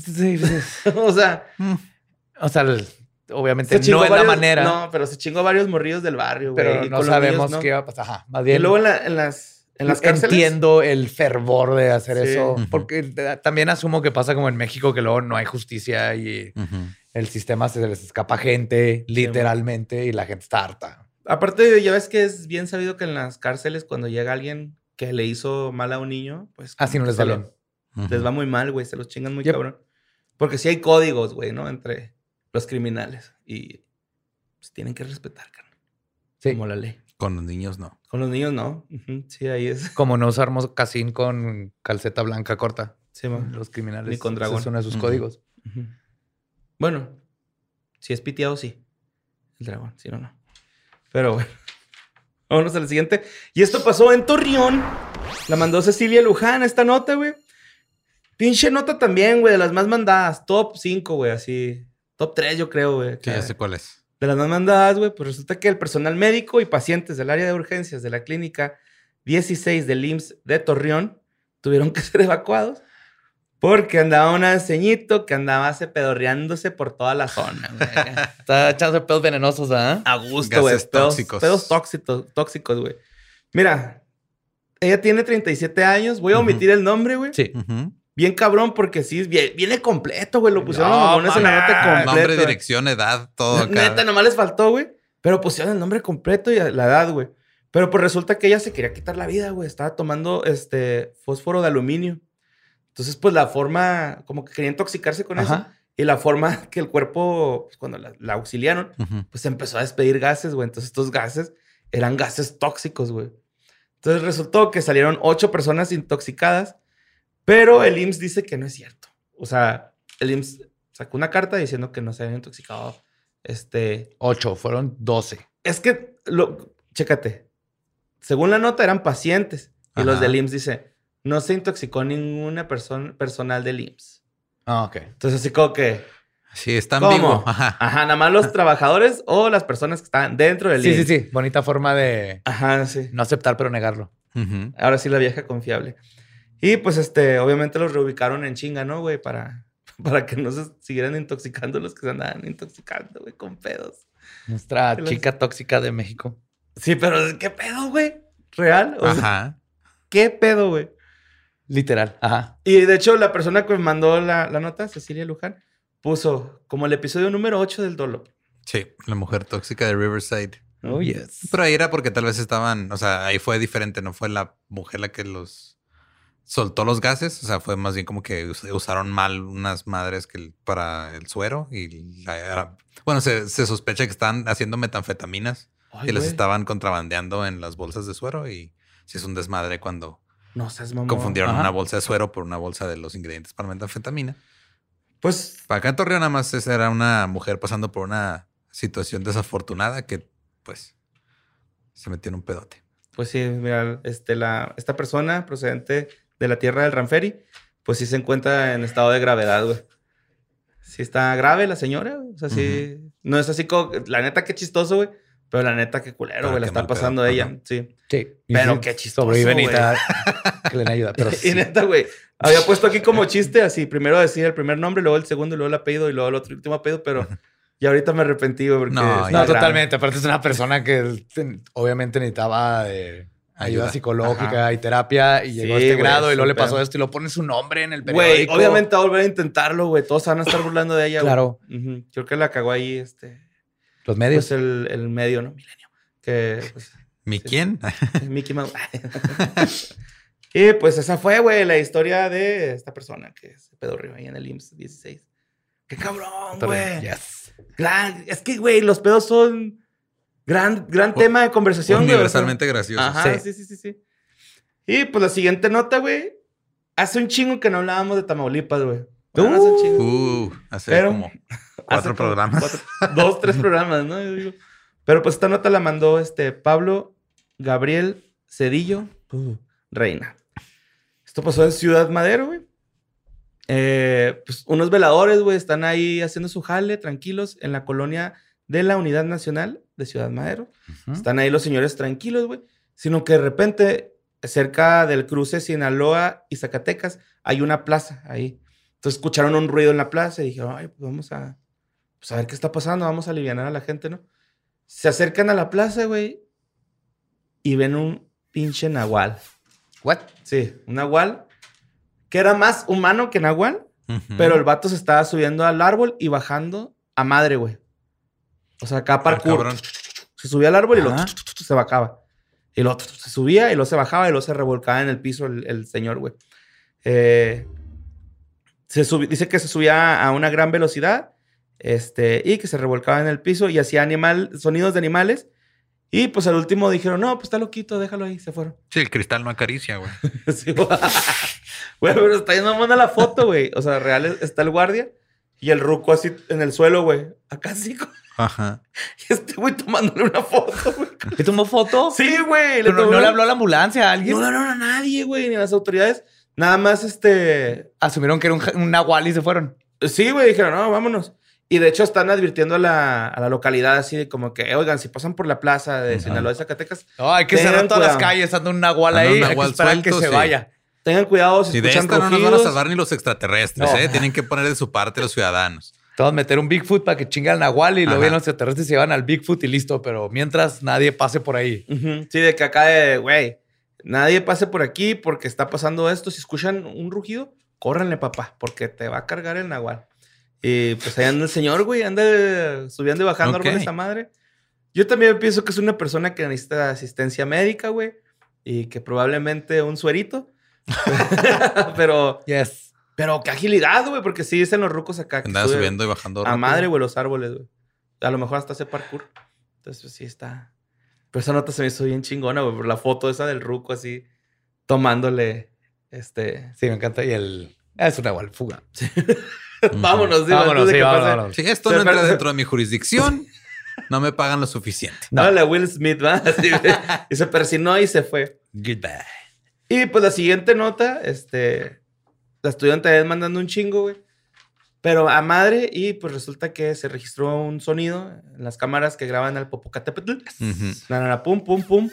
Speaker 2: Sí, pues, (laughs)
Speaker 3: o sea,
Speaker 4: Mm.
Speaker 2: o sea, el- obviamente
Speaker 3: se
Speaker 2: no es la manera,
Speaker 3: No, pero se chingó varios morrillos del barrio, güey.
Speaker 2: pero
Speaker 3: y
Speaker 2: no sabemos
Speaker 3: ¿no?
Speaker 2: qué va a pasar. Ajá, más
Speaker 3: Y
Speaker 2: bien.
Speaker 3: luego en, la- en las, en las cárceles.
Speaker 2: Entiendo el fervor de hacer
Speaker 3: Sí.
Speaker 2: eso, porque t- también asumo que pasa como en México, que luego no hay justicia y el sistema se les escapa gente, literalmente, y la gente está harta.
Speaker 3: Aparte, ya ves que es bien sabido que en las cárceles, cuando llega alguien que le hizo mal a un niño, pues.
Speaker 2: Así no
Speaker 3: como
Speaker 2: les valen.
Speaker 3: le- Les va muy mal, güey. Se los chingan muy
Speaker 2: Yep.
Speaker 3: cabrón. Porque sí hay códigos, güey, ¿no? Entre los criminales. Y pues, tienen que respetar, carnal.
Speaker 2: Sí.
Speaker 3: Como la ley.
Speaker 4: Con los niños no.
Speaker 3: Con los niños, no. Sí, ahí es. (laughs)
Speaker 2: Como no usar mocasín con calceta blanca corta.
Speaker 3: Sí, ma.
Speaker 2: Los criminales.
Speaker 3: Ni con
Speaker 2: ese
Speaker 3: dragón.
Speaker 2: Es uno de sus códigos.
Speaker 3: Bueno, si es piteado, sí. El dragón, si no, no. Pero bueno. (laughs) Vámonos al siguiente. Y esto pasó en Torreón. La mandó Cecilia Luján esta nota, güey. Pinche nota también, güey, de las más mandadas. Top 5, güey, así. Top 3, yo creo, güey.
Speaker 4: Sí, ya sé cuál es.
Speaker 3: De las más mandadas, güey, pues resulta que el personal médico y pacientes del área de urgencias de la clínica 16 del IMSS de Torreón tuvieron (laughs) que ser evacuados porque andaba un ceñito que andaba se pedorreándose por toda la zona, güey. (laughs)
Speaker 2: Está echándose pedos venenosos, ¿ah?
Speaker 3: A gusto, güey. Pedos,
Speaker 4: tóxicos.
Speaker 3: pedos tóxicos, tóxicos, güey. Mira, ella tiene 37 años. Voy a omitir el nombre, güey.
Speaker 2: Sí.
Speaker 3: Bien cabrón porque sí, vie- viene completo, güey. Lo pusieron
Speaker 2: No,
Speaker 3: los en la nota completo.
Speaker 4: Nombre,
Speaker 3: güey.
Speaker 4: dirección, edad, todo acá.
Speaker 3: Neta, nomás les faltó, güey. Pero pusieron el nombre completo y la edad, güey. Pero pues resulta que ella se quería quitar la vida, güey. Estaba tomando este fósforo de aluminio. Entonces, pues la forma, como que quería intoxicarse con eso. Y la forma (laughs) que el cuerpo, pues, cuando la, la auxiliaron, pues empezó a despedir gases, güey. Entonces, estos gases eran gases tóxicos, güey. Entonces resultó que salieron ocho personas intoxicadas, pero el IMSS dice que no es cierto. O sea, el IMSS sacó una carta diciendo que no se habían intoxicado. Este,
Speaker 2: Ocho, fueron doce.
Speaker 3: es que, lo, chécate, según la nota eran pacientes y los del IMSS dice, no se intoxicó ninguna persona personal del IMSS.
Speaker 2: Ah, ok.
Speaker 3: Entonces así como que,
Speaker 4: Sí, está
Speaker 3: ¿Cómo?
Speaker 4: ambiguo. Ajá.
Speaker 3: ajá, nada más los (laughs) trabajadores o las personas que están dentro del
Speaker 2: Sí, sí,
Speaker 3: IMSS.
Speaker 2: sí. Bonita forma de
Speaker 3: Ajá, sí.
Speaker 2: no aceptar, pero negarlo.
Speaker 4: Ujú.
Speaker 3: Ahora sí la vieja confiable. Y pues este, obviamente los reubicaron en chinga, ¿no, güey? Para, (laughs) para que no se siguieran intoxicando los que se andaban intoxicando, güey, con pedos.
Speaker 2: Nuestra
Speaker 3: los-
Speaker 2: chica tóxica de México.
Speaker 3: Sí, pero ¿qué pedo, güey? ¿Real? O sea,
Speaker 4: Ajá.
Speaker 3: ¿Qué pedo, güey?
Speaker 2: Literal. Ajá.
Speaker 3: Y de hecho, la persona que me mandó la, la nota, Cecilia Luján, puso como el episodio número 8 del Dolo.
Speaker 4: Sí, la mujer tóxica de Riverside.
Speaker 2: Oh, yes.
Speaker 4: Pero ahí era porque tal vez estaban, o sea, ahí fue diferente, no fue la mujer la que los soltó los gases, o sea, fue más bien como que us- usaron mal unas madres que para el suero y la- era- bueno, se, se sospecha que están haciendo metanfetaminas
Speaker 3: Ay,
Speaker 4: y las estaban contrabandeando en las bolsas de suero y sí es un desmadre cuando
Speaker 3: No seas mamón.
Speaker 4: confundieron
Speaker 2: Ajá.
Speaker 4: una bolsa de suero por una bolsa de los ingredientes para metanfetamina.
Speaker 3: Pues,
Speaker 4: Acá en Torreón nada más era una mujer pasando por una situación desafortunada que pues se metió en un pedote.
Speaker 3: pues sí, mira, este, la, esta persona procedente de la tierra del Ranferi, pues sí se encuentra en estado de gravedad, güey. Sí está grave la señora, güey. O sea, sí. No es así como, la neta, qué chistoso, güey. Pero la neta, qué culero,
Speaker 4: Pero
Speaker 3: güey, la está
Speaker 4: mal pedo,
Speaker 3: pasando ella.
Speaker 4: ajá.
Speaker 3: Sí.
Speaker 2: Sí.
Speaker 3: Pero
Speaker 2: sí,
Speaker 3: qué chistoso,
Speaker 2: Sobreviven y
Speaker 3: güey.
Speaker 2: tal. (laughs) Que le ayuda. Pero
Speaker 3: Y neta, güey. Había puesto aquí como chiste, así, primero decir el primer nombre, luego el segundo, y luego el apellido, y luego el otro último apellido, pero ya ahorita me arrepentí, güey, porque.
Speaker 4: No,
Speaker 2: No, totalmente. Aparte es una persona que obviamente necesitaba de ayuda,
Speaker 4: Ayuda.
Speaker 2: psicológica y terapia y llegó a este
Speaker 3: güey,
Speaker 2: grado y luego le pasó esto y lo pone su nombre en el
Speaker 3: Güey,
Speaker 2: periódico.
Speaker 3: obviamente va a volver a intentarlo, güey. Todos van a estar burlando de ella, güey.
Speaker 2: Claro.
Speaker 3: Creo que la cagó ahí, este.
Speaker 2: Los medios.
Speaker 3: Pues el, el medio, ¿no? Milenio. Que, pues,
Speaker 4: ¿Mi
Speaker 3: Sí.
Speaker 4: quién? (laughs)
Speaker 3: Mickey Mouse. (laughs) y pues esa fue, güey, la historia de esta persona que se pedorrió ahí en el IMSS 16. ¡Qué cabrón, güey!
Speaker 2: Yes.
Speaker 3: Gran- Es que, güey, los pedos son gran, gran tema de conversación.
Speaker 4: Universalmente gracioso.
Speaker 3: Ajá,
Speaker 2: Sí.
Speaker 3: sí, sí, sí, sí. Y pues la siguiente nota, güey. Hace un chingo que no hablábamos de Tamaulipas, güey. Bueno, hace un chingo.
Speaker 4: Uh, hace
Speaker 3: Pero-
Speaker 4: como cuatro programas.
Speaker 3: cuatro- dos, tres (laughs) programas, ¿no? Yo digo. Pero pues esta nota la mandó este Pablo Gabriel Cedillo uh, Reina. Esto pasó en Ciudad Madero, güey. Eh, pues unos veladores, güey, están ahí haciendo su jale, tranquilos, en la colonia de la Unidad Nacional de Ciudad Madero. Están ahí los señores tranquilos, güey. Sino que de repente, cerca del cruce Sinaloa y Zacatecas, hay una plaza ahí. Entonces escucharon un ruido en la plaza y dijeron, ay, pues vamos a, pues a ver qué está pasando, vamos a aliviar a la gente, ¿no? Se acercan a la plaza, güey, y ven un pinche nahual.
Speaker 2: What?
Speaker 3: Sí, un nahual que era más humano que nahual, pero el vato se estaba subiendo al árbol y bajando a madre, güey. O sea, acá parkour.
Speaker 4: Ah, cabrón.
Speaker 3: Se subía al árbol y
Speaker 2: Ajá.
Speaker 3: se bajaba. Y luego se subía y luego se bajaba y luego se revolcaba en el piso el, el señor, güey. Eh, se dice que se subía a una gran velocidad este, y que se revolcaba en el piso y hacía animal, sonidos de animales. Y pues al último dijeron, no, pues está loquito, déjalo ahí, se fueron.
Speaker 4: Sí, el cristal no acaricia, güey. (laughs)
Speaker 3: Sí, güey. Güey, pero está yendo buena la foto, güey. O sea, real es- está el guardia y el ruco así en el suelo, güey. Acá sí. güey.
Speaker 4: Ajá. (laughs)
Speaker 3: Y este güey tomándole una foto, güey.
Speaker 2: ¿Le tomó foto?
Speaker 3: Sí, güey.
Speaker 2: Pero no,
Speaker 3: tomó
Speaker 2: no le habló a la ambulancia a alguien.
Speaker 3: No le hablaron a nadie, güey, ni a las autoridades. Nada más, este...
Speaker 2: Asumieron que era un, un nahual y se fueron.
Speaker 3: Sí, güey, dijeron, no, vámonos. Y de hecho están advirtiendo a la, a la localidad así de como que, oigan, si pasan por la plaza de Sinaloa y Zacatecas,
Speaker 2: No, hay que cerrar todas las
Speaker 3: cuidado.
Speaker 2: calles, anda un nahual
Speaker 4: Anda un
Speaker 2: ahí. hay
Speaker 4: nahual
Speaker 2: que esperar que
Speaker 4: suelto,
Speaker 2: se
Speaker 4: sí.
Speaker 2: vaya.
Speaker 3: tengan cuidado si
Speaker 4: Y de
Speaker 3: escuchan
Speaker 4: esta no nos van a
Speaker 3: rugidos.
Speaker 4: salvar ni los extraterrestres,
Speaker 2: No.
Speaker 4: ¿eh? Tienen que poner de su parte los ciudadanos.
Speaker 2: Todos meter un Bigfoot para que chingue al nahual y luego
Speaker 4: Ajá.
Speaker 2: vienen los extraterrestres y se llevan al Bigfoot y listo. Pero mientras nadie pase por ahí.
Speaker 3: Ujú, Sí, de que acá de, güey, nadie pase por aquí porque está pasando esto. Si escuchan un rugido, córranle, papá, porque te va a cargar el nahual. Y pues ahí anda el señor, güey, anda subiendo y bajando
Speaker 4: Ok.
Speaker 3: árboles esa madre. Yo también pienso que es una persona que necesita asistencia médica, güey, y que probablemente un suerito. (laughs) pero,
Speaker 2: Yes.
Speaker 3: pero qué agilidad, güey, porque sí dicen los rucos acá.
Speaker 4: Andaba
Speaker 3: sube
Speaker 4: subiendo y bajando.
Speaker 3: A
Speaker 4: rápido.
Speaker 3: madre, güey, los árboles, güey. A lo mejor hasta hace parkour. Entonces, pues sí está. Pero esa nota se me hizo bien chingona, güey, por la foto esa del ruco así tomándole este.
Speaker 2: Sí, me encanta. Y el. Es una igual fuga.
Speaker 3: sí, (laughs) (laughs)
Speaker 2: Vámonos, sí,
Speaker 3: que
Speaker 2: vámonos,
Speaker 3: pase.
Speaker 2: vámonos.
Speaker 4: Si esto no entra dentro de mi jurisdicción, (laughs) no me pagan lo suficiente.
Speaker 2: No.
Speaker 3: Dale a Will Smith, ¿va? Así, güey. y se persinó y se fue.
Speaker 2: Goodbye.
Speaker 3: Y pues la siguiente nota, este. La estudiante también mandando un chingo, güey. Pero a madre, y pues resulta que se registró un sonido en las cámaras que graban al Popocatépetl. La, la, la, pum, pum, pum.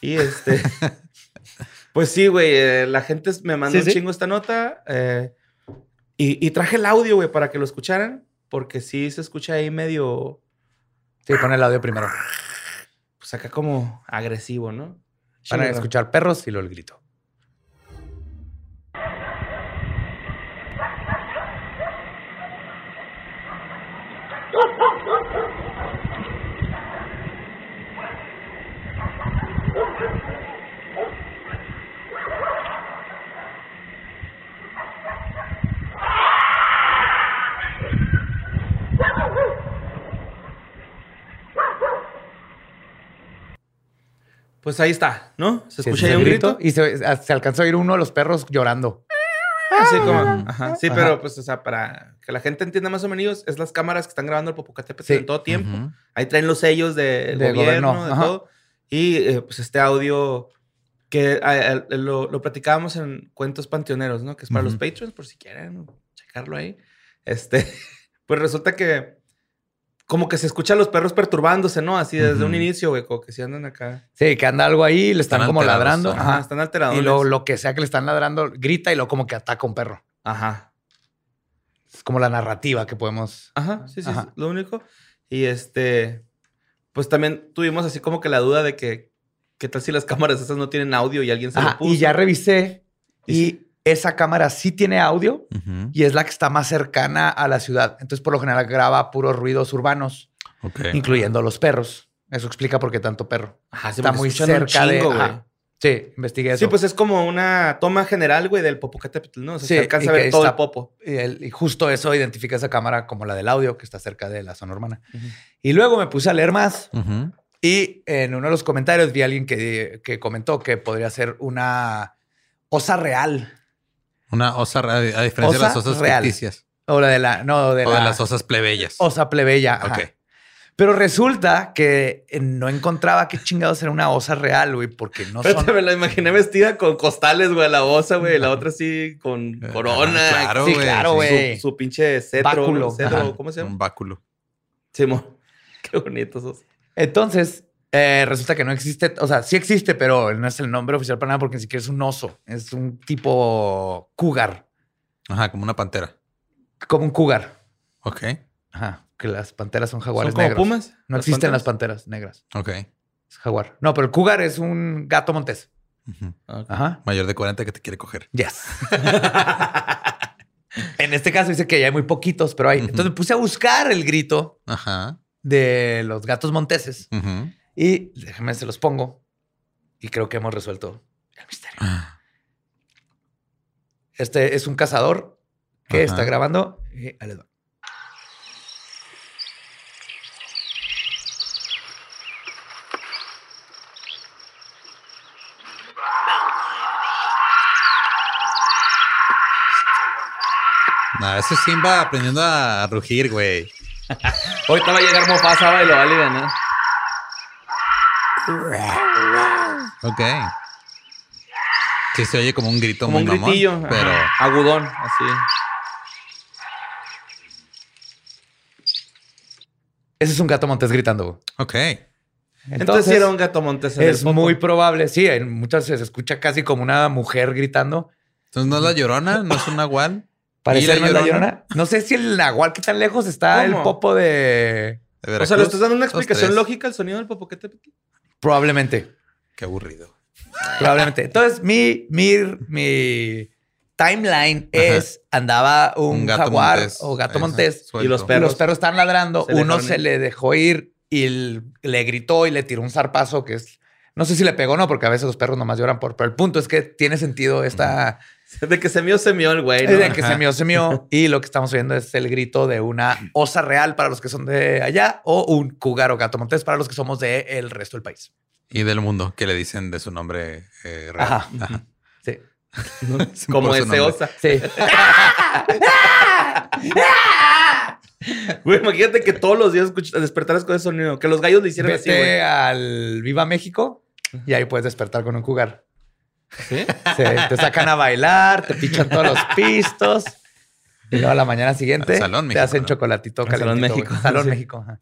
Speaker 3: Y este. (laughs) pues sí, güey. eh, la gente me mandó
Speaker 2: Sí,
Speaker 3: un
Speaker 2: sí.
Speaker 3: chingo esta nota. eh, y, y traje el audio, güey, para que lo escucharan. Porque sí se escucha ahí medio.
Speaker 2: Sí, pon el audio primero.
Speaker 3: Pues acá como agresivo, ¿no?
Speaker 2: Van a
Speaker 3: Chido.
Speaker 2: escuchar perros y luego el grito.
Speaker 3: Pues ahí está, ¿no? Se
Speaker 2: Sí,
Speaker 3: escucha
Speaker 2: ese
Speaker 3: ahí un grito.
Speaker 2: Y se, se alcanzó a oír uno de los perros llorando.
Speaker 3: Así como, ajá. Sí,
Speaker 2: Ajá.
Speaker 3: pero pues, o sea, para que la gente entienda más o menos, es las cámaras que están grabando el Popocatépetl
Speaker 2: Sí.
Speaker 3: en todo tiempo. Ahí traen los sellos del
Speaker 2: De
Speaker 3: gobierno,
Speaker 2: gobierno,
Speaker 3: de
Speaker 2: ajá.
Speaker 3: todo. Y eh, pues este audio que ah, eh, lo, lo platicábamos en Cuentos Panteoneros, ¿no? Que es para los patrons, por si quieren checarlo ahí. Este, (laughs) pues resulta que como que se escuchan los perros perturbándose, ¿no? Así desde un inicio, güey, como que si andan acá.
Speaker 2: Sí, que anda algo ahí, le están,
Speaker 4: Están
Speaker 2: como
Speaker 4: alterados,
Speaker 2: ladrando.
Speaker 4: ajá.
Speaker 3: Están alterados.
Speaker 2: Y lo, lo que sea que le están ladrando, grita y luego como que ataca a un perro.
Speaker 3: Ajá.
Speaker 2: Es como la narrativa que podemos.
Speaker 3: Ajá, sí, sí,
Speaker 2: Ajá.
Speaker 3: sí, lo único. Y este, pues también tuvimos así como que la duda de que, ¿qué tal si las cámaras esas no tienen audio y alguien se
Speaker 2: Ajá,
Speaker 3: lo puso?
Speaker 2: y ya revisé y esa cámara sí tiene audio y es la que está más cercana a la ciudad. Entonces, por lo general, graba puros ruidos urbanos, incluyendo los perros. Eso explica por qué tanto perro.
Speaker 3: Ajá, sí,
Speaker 2: está muy cerca
Speaker 3: chingo,
Speaker 2: ajá. Sí, investigué eso.
Speaker 3: Sí, pues es como una toma general, güey, del Popocatépetl, ¿no? O sea,
Speaker 2: Sí,
Speaker 3: se alcanza a ver
Speaker 2: que
Speaker 3: todo
Speaker 2: está-
Speaker 3: el popo.
Speaker 2: Y, el- y justo eso identifica esa cámara como la del audio que está cerca de la zona urbana. Y luego me puse a leer más y en uno de los comentarios vi a alguien que, que comentó que podría ser una osa real.
Speaker 4: Una osa, a a diferencia de las
Speaker 2: Osa
Speaker 4: osas
Speaker 2: real.
Speaker 4: ficticias.
Speaker 2: O la de la, no, de
Speaker 4: o
Speaker 2: la
Speaker 4: de las osas plebeyas.
Speaker 2: osa plebeya. ajá.
Speaker 4: Ok.
Speaker 2: Pero resulta que eh, no encontraba qué chingados era una osa real, güey, porque no
Speaker 3: Espérate,
Speaker 2: son.
Speaker 3: me la imaginé vestida con costales, güey, la osa, güey, la otra así con
Speaker 4: Eh,
Speaker 3: corona.
Speaker 4: ah, claro,
Speaker 2: Sí,
Speaker 4: güey.
Speaker 2: claro,
Speaker 4: sí.
Speaker 2: güey.
Speaker 3: Su, su pinche cetro.
Speaker 2: Báculo,
Speaker 3: cetro. ¿Cómo se llama?
Speaker 4: Un báculo.
Speaker 3: Simón. (laughs) Qué bonito sos.
Speaker 2: Entonces, eh, resulta que no existe, o sea, sí existe, pero no es el nombre oficial para nada porque ni siquiera es un oso. Es un tipo cougar,
Speaker 4: Ajá, como una pantera.
Speaker 2: como un cougar.
Speaker 4: Ok.
Speaker 2: Ajá, que las panteras son jaguares
Speaker 3: ¿Son como
Speaker 2: negros.
Speaker 3: pumas?
Speaker 2: No existen las panteras negras.
Speaker 4: Ok.
Speaker 2: Es jaguar. No, pero el cougar es un gato montés. Ajá.
Speaker 4: Mayor de 40 que te quiere coger.
Speaker 2: Yes. (laughs) en este caso dice que ya hay muy poquitos, pero hay. Entonces me puse a buscar el grito
Speaker 4: Ajá.
Speaker 2: de los gatos monteses
Speaker 4: Ujú.
Speaker 2: Y déjenme se los pongo y creo que hemos resuelto el misterio.
Speaker 4: Ah,
Speaker 2: Este es un cazador que
Speaker 4: Ajá.
Speaker 2: está grabando. y ahí les va.
Speaker 4: Ese Simba aprendiendo a rugir, güey.
Speaker 3: Ahorita va a llegar Mofasa y lo va a ganar.
Speaker 4: Ok. Sí, se oye como un grito
Speaker 3: Como
Speaker 4: muy
Speaker 3: un
Speaker 4: mamón,
Speaker 3: gritillo. ajá,
Speaker 4: pero
Speaker 3: Agudón, así.
Speaker 2: Ese es un gato montés gritando. güey.
Speaker 4: ok.
Speaker 3: Entonces,
Speaker 2: Entonces,
Speaker 3: sí era un gato montés. en
Speaker 2: es muy probable. Sí, en muchas veces se escucha casi como una mujer gritando.
Speaker 4: Entonces no es la llorona, no es un nahual.
Speaker 2: Parece
Speaker 4: ¿Y la
Speaker 2: la
Speaker 4: Llorona?
Speaker 2: llorona. No sé si el nahual, qué tan lejos está
Speaker 3: ¿Cómo?
Speaker 2: el popo de.
Speaker 4: De
Speaker 3: O sea. ¿le estás dando una explicación lógica al sonido del Popocatépetl?
Speaker 2: Probablemente.
Speaker 4: Qué aburrido.
Speaker 2: Probablemente. Entonces, mi, mi, mi timeline es andaba un,
Speaker 4: Un gato
Speaker 2: jaguar
Speaker 4: montés.
Speaker 2: o gato montés
Speaker 4: suelto.
Speaker 3: Y los perros.
Speaker 2: los perros estaban ladrando.
Speaker 3: Se
Speaker 2: Uno se le dejó ir y le gritó y le tiró un zarpazo que es. No sé si le pegó o no, porque a veces los perros nomás lloran por. Pero el punto es que tiene sentido esta. (laughs)
Speaker 3: De que se mió, se mió el güey. ¿no?
Speaker 2: de que se mió, se mió. (laughs) Y lo que estamos oyendo es el grito de una osa real para los que son de allá o un cougar o gato montés para los que somos de el resto del país.
Speaker 4: Y del mundo, que le dicen de su nombre eh, real.
Speaker 2: Ajá.
Speaker 4: Ajá.
Speaker 2: Sí. (laughs)
Speaker 3: Como ese
Speaker 4: nombre.
Speaker 3: osa.
Speaker 2: Sí.
Speaker 3: Güey, imagínate que todos los días despertaras con ese sonido. Que los gallos le hicieran así, güey.
Speaker 2: al Viva México y ahí puedes despertar con un cougar.
Speaker 3: ¿Sí?
Speaker 2: Sí, te sacan a bailar, te pichan todos los pistos. Y luego a la mañana siguiente
Speaker 4: Al Salón
Speaker 2: te hacen
Speaker 4: ¿no?
Speaker 2: chocolatito
Speaker 3: Al Salón México.
Speaker 2: güey. Salón
Speaker 3: Sí.
Speaker 2: México. ajá.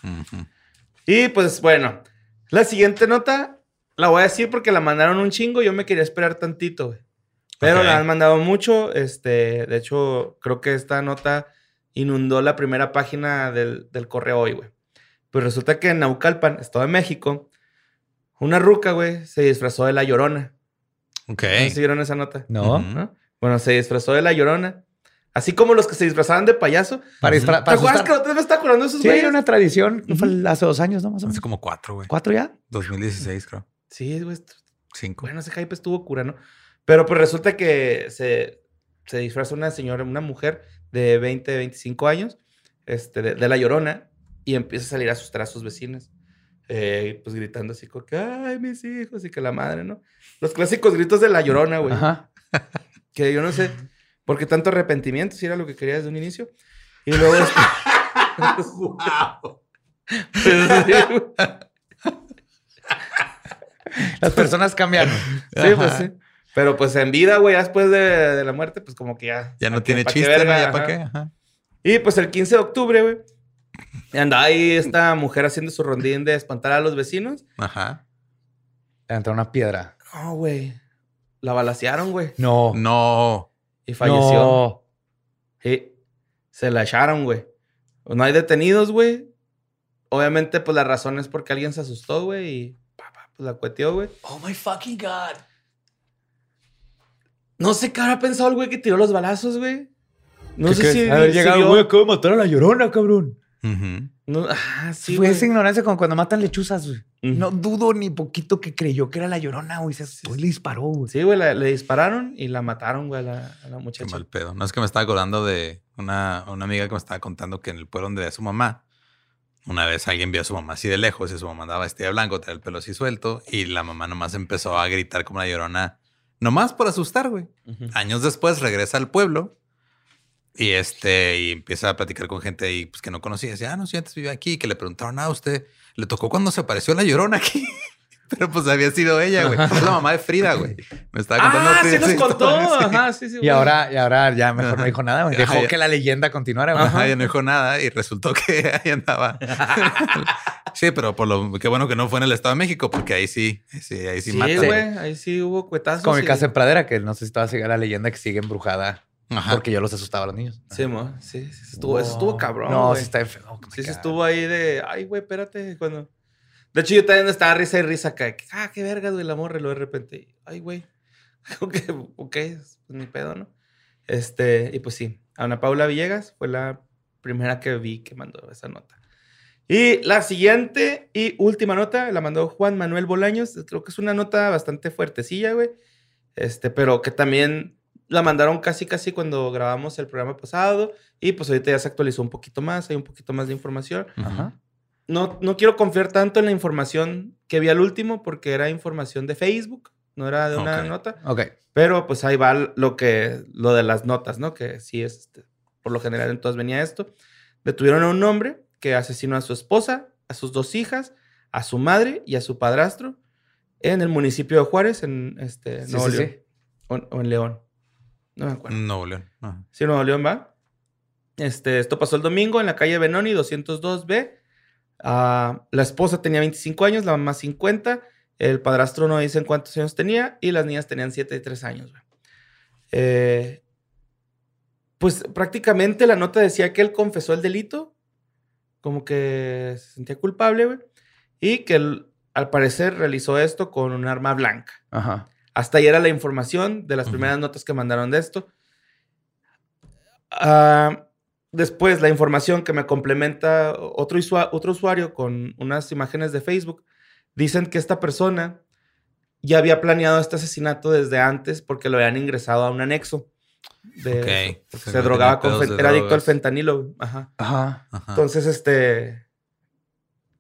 Speaker 3: Y pues bueno, la siguiente nota la voy a decir porque la mandaron un chingo. Yo me quería esperar tantito, güey. Pero la han mandado mucho. Este, de hecho, creo que esta nota inundó la primera página del, del correo hoy, güey. Pues resulta que en Naucalpan, Estado de México, una ruca, güey, se disfrazó de la llorona.
Speaker 4: Ok.
Speaker 3: ¿No sé si vieron esa nota?
Speaker 2: No.
Speaker 3: Bueno, se disfrazó de la llorona. Así como los que se disfrazaban de payaso.
Speaker 2: Para, disfra-
Speaker 3: ¿Te acuerdas que otra vez estaba acordando de esos
Speaker 2: Sí,
Speaker 3: güeyes?
Speaker 2: era una tradición. Fue hace dos años, ¿no? Más o menos.
Speaker 4: Hace como cuatro, güey.
Speaker 2: ¿Cuatro ya?
Speaker 4: 2016, creo.
Speaker 3: Sí, güey.
Speaker 4: Cinco.
Speaker 3: Bueno, ese hype estuvo cura, ¿no? Pero pues resulta que se, se disfraza una señora, una mujer de 20, 25 años, este, de, de la llorona, y empieza a salir a asustar a sus vecinos. Eh, pues gritando así como que, ay, mis hijos, y que la madre, ¿no? Los clásicos gritos de la llorona, güey.
Speaker 2: Ajá. (laughs)
Speaker 3: Que yo no sé por qué tanto arrepentimiento, si era lo que quería desde un inicio. Y luego... este- Pero sí, güey.
Speaker 2: Las personas cambian.
Speaker 3: Sí, pues sí. Pero pues en vida, güey, ya después de, de la muerte, pues como que ya.
Speaker 4: Ya no
Speaker 3: ¿pa' qué-
Speaker 4: tiene
Speaker 3: qué
Speaker 4: chiste, ¿no? ¿Ya para qué? Ajá.
Speaker 3: Y pues el 15 de octubre, güey, andaba ahí esta mujer haciendo su rondín de espantar a los vecinos.
Speaker 4: Ajá.
Speaker 2: Entra una piedra.
Speaker 3: No, güey. La balacearon, güey.
Speaker 2: No.
Speaker 4: No.
Speaker 3: Y falleció.
Speaker 2: No.
Speaker 3: Sí. Se la echaron, güey. No hay detenidos, güey. Obviamente, pues la razón es porque alguien se asustó, güey, y pa, pa, pues la cueteó, güey.
Speaker 2: Oh my fucking God.
Speaker 3: No sé qué habrá pensado el güey que tiró los balazos, güey. No
Speaker 2: ¿Qué
Speaker 3: sé
Speaker 2: crees?
Speaker 3: si.
Speaker 2: Haber
Speaker 3: si
Speaker 2: llegado,
Speaker 3: vio-
Speaker 2: güey, acabo de matar a la llorona, cabrón.
Speaker 3: No, ah, sí,
Speaker 2: Fue
Speaker 3: güey.
Speaker 2: esa ignorancia como cuando matan lechuzas, güey. No dudo ni poquito que creyó que era la llorona, güey. Se y le disparó, güey.
Speaker 3: Sí, güey, la- le dispararon y la mataron, güey, a la, a la
Speaker 4: Qué
Speaker 3: muchacha.
Speaker 4: mal pedo. No es que me estaba acordando de una, una amiga que me estaba contando que en el pueblo donde era su mamá, una vez alguien vio a su mamá así de lejos y su mamá andaba vestida de blanco, tenía el pelo así suelto y la mamá nomás empezó a gritar como una llorona, nomás por asustar, güey. Años después regresa al pueblo y este y empieza a platicar con gente ahí pues, que no conocía. Decía, ah, no, sí, antes vivía aquí. Que le preguntaron, ah, usted le tocó cuando se apareció la llorona aquí. (laughs) Pero pues había sido ella, güey. Es la mamá de Frida, güey. Me estaba contando.
Speaker 3: Ah, sí nos contó. Ajá, sí, sí.
Speaker 2: Y ahora, y ahora ya mejor no dijo nada, güey. Dejó que la leyenda continuara, güey.
Speaker 4: Ajá, ya no dijo nada y resultó que (laughs) ahí andaba. (laughs) sí, pero por lo qué bueno que no fue en el Estado de México, porque ahí sí, sí, ahí sí,
Speaker 3: Sí,
Speaker 4: matan.
Speaker 3: güey, ahí sí hubo cuetazos.
Speaker 2: Como mi
Speaker 3: y-
Speaker 2: casa en Pradera, que no sé si todavía sigue la leyenda que sigue embrujada
Speaker 4: Ajá.
Speaker 2: porque yo los asustaba a los niños.
Speaker 3: Sí, mo, sí, sí, estuvo, eso estuvo cabrón,
Speaker 2: No,
Speaker 3: güey.
Speaker 2: sí está enfermo. me
Speaker 3: Sí, sí
Speaker 2: caga.
Speaker 3: estuvo ahí de, ay, güey, espérate, cuando... De hecho, yo también estaba risa y risa acá. que, Ah, qué vergas, güey, la morra. Y luego de repente, ay, güey. (laughs) ok, ok, pues ni pedo, ¿no? Este, y pues sí, Ana Paula Villegas fue la primera que vi que mandó esa nota. Y la siguiente y última nota la mandó Juan Manuel Bolaños. Creo que es una nota bastante fuertecilla, güey. Este, pero que también la mandaron casi, casi cuando grabamos el programa pasado. Y pues ahorita ya se actualizó un poquito más, hay un poquito más de información.
Speaker 2: Ajá.
Speaker 3: No, no quiero confiar tanto en la información que vi al último porque era información de Facebook, no era de una
Speaker 4: Ok.
Speaker 3: nota.
Speaker 2: Ok.
Speaker 3: Pero pues ahí va lo que lo de las notas, ¿no? Que sí es este, por lo general entonces venía esto. Detuvieron a un hombre que asesinó a su esposa, a sus dos hijas, a su madre y a su padrastro en el municipio de Juárez, en este
Speaker 2: Sí,
Speaker 3: Nuevo
Speaker 2: sí,
Speaker 3: León.
Speaker 2: sí.
Speaker 3: O, o en León. No me acuerdo.
Speaker 4: Nuevo León. Ajá.
Speaker 3: Sí, Nuevo León va. Este, esto pasó el domingo en la calle Benoni 202B. Ah, la esposa tenía 25 años, la mamá 50. El padrastro no dicen cuántos años tenía y las niñas tenían 7 y 3 años. Eh, pues prácticamente la nota decía que él confesó el delito, como que se sentía culpable, güey, y que él, al parecer realizó esto con un arma blanca.
Speaker 2: Ajá.
Speaker 3: Hasta ahí era la información de las primeras notas que mandaron de esto. Ah, después, la información que me complementa otro, otro usuario con unas imágenes de Facebook, dicen que esta persona ya había planeado este asesinato desde antes porque lo habían ingresado a un anexo. De,
Speaker 4: Ok.
Speaker 3: porque
Speaker 4: Se
Speaker 3: drogaba con era adicto al fentanilo. Ajá.
Speaker 2: Ajá.
Speaker 3: Entonces, este.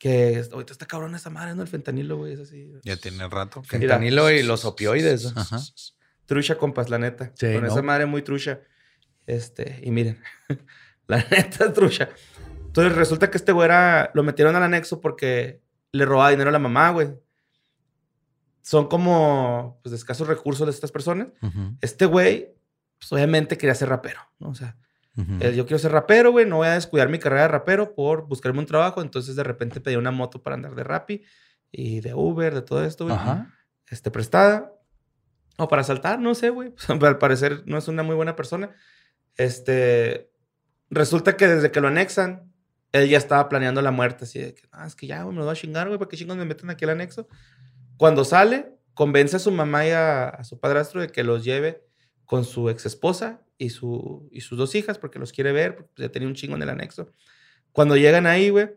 Speaker 3: Que ahorita está cabrón esa madre, ¿no? El fentanilo, güey. Es así.
Speaker 4: ya tiene rato.
Speaker 3: Mira.
Speaker 2: Fentanilo y los opioides.
Speaker 4: Ajá.
Speaker 3: Trucha, compas, la neta.
Speaker 2: Sí,
Speaker 3: Con
Speaker 2: ¿no?
Speaker 3: esa madre muy trucha. Este, y miren, (laughs) la neta es trucha. Entonces resulta que este güey era, lo metieron al anexo porque le robaba dinero a la mamá, güey. Son como, pues, de escasos recursos de estas personas. Este güey, pues, obviamente quería ser rapero, ¿no? O sea,
Speaker 4: ujú.
Speaker 3: él, yo quiero ser rapero, güey, no voy a descuidar mi carrera de rapero por buscarme un trabajo. Entonces, de repente pedí una moto para andar de Rappi y de Uber, de todo esto, güey
Speaker 2: Ajá.
Speaker 3: este, prestada. O para saltar, no sé, güey. (laughs) Al parecer no es una muy buena persona. Este, resulta que desde que lo anexan, él ya estaba planeando la muerte, así de que, ah, es que ya, güey, me lo voy a chingar, güey, ¿para qué chingos me meten aquí al anexo? Cuando sale, convence a su mamá y a, a su padrastro de que los lleve con su ex esposa y, su, y sus dos hijas, porque los quiere ver, porque ya tenía un chingo en el anexo. Cuando llegan ahí, güey,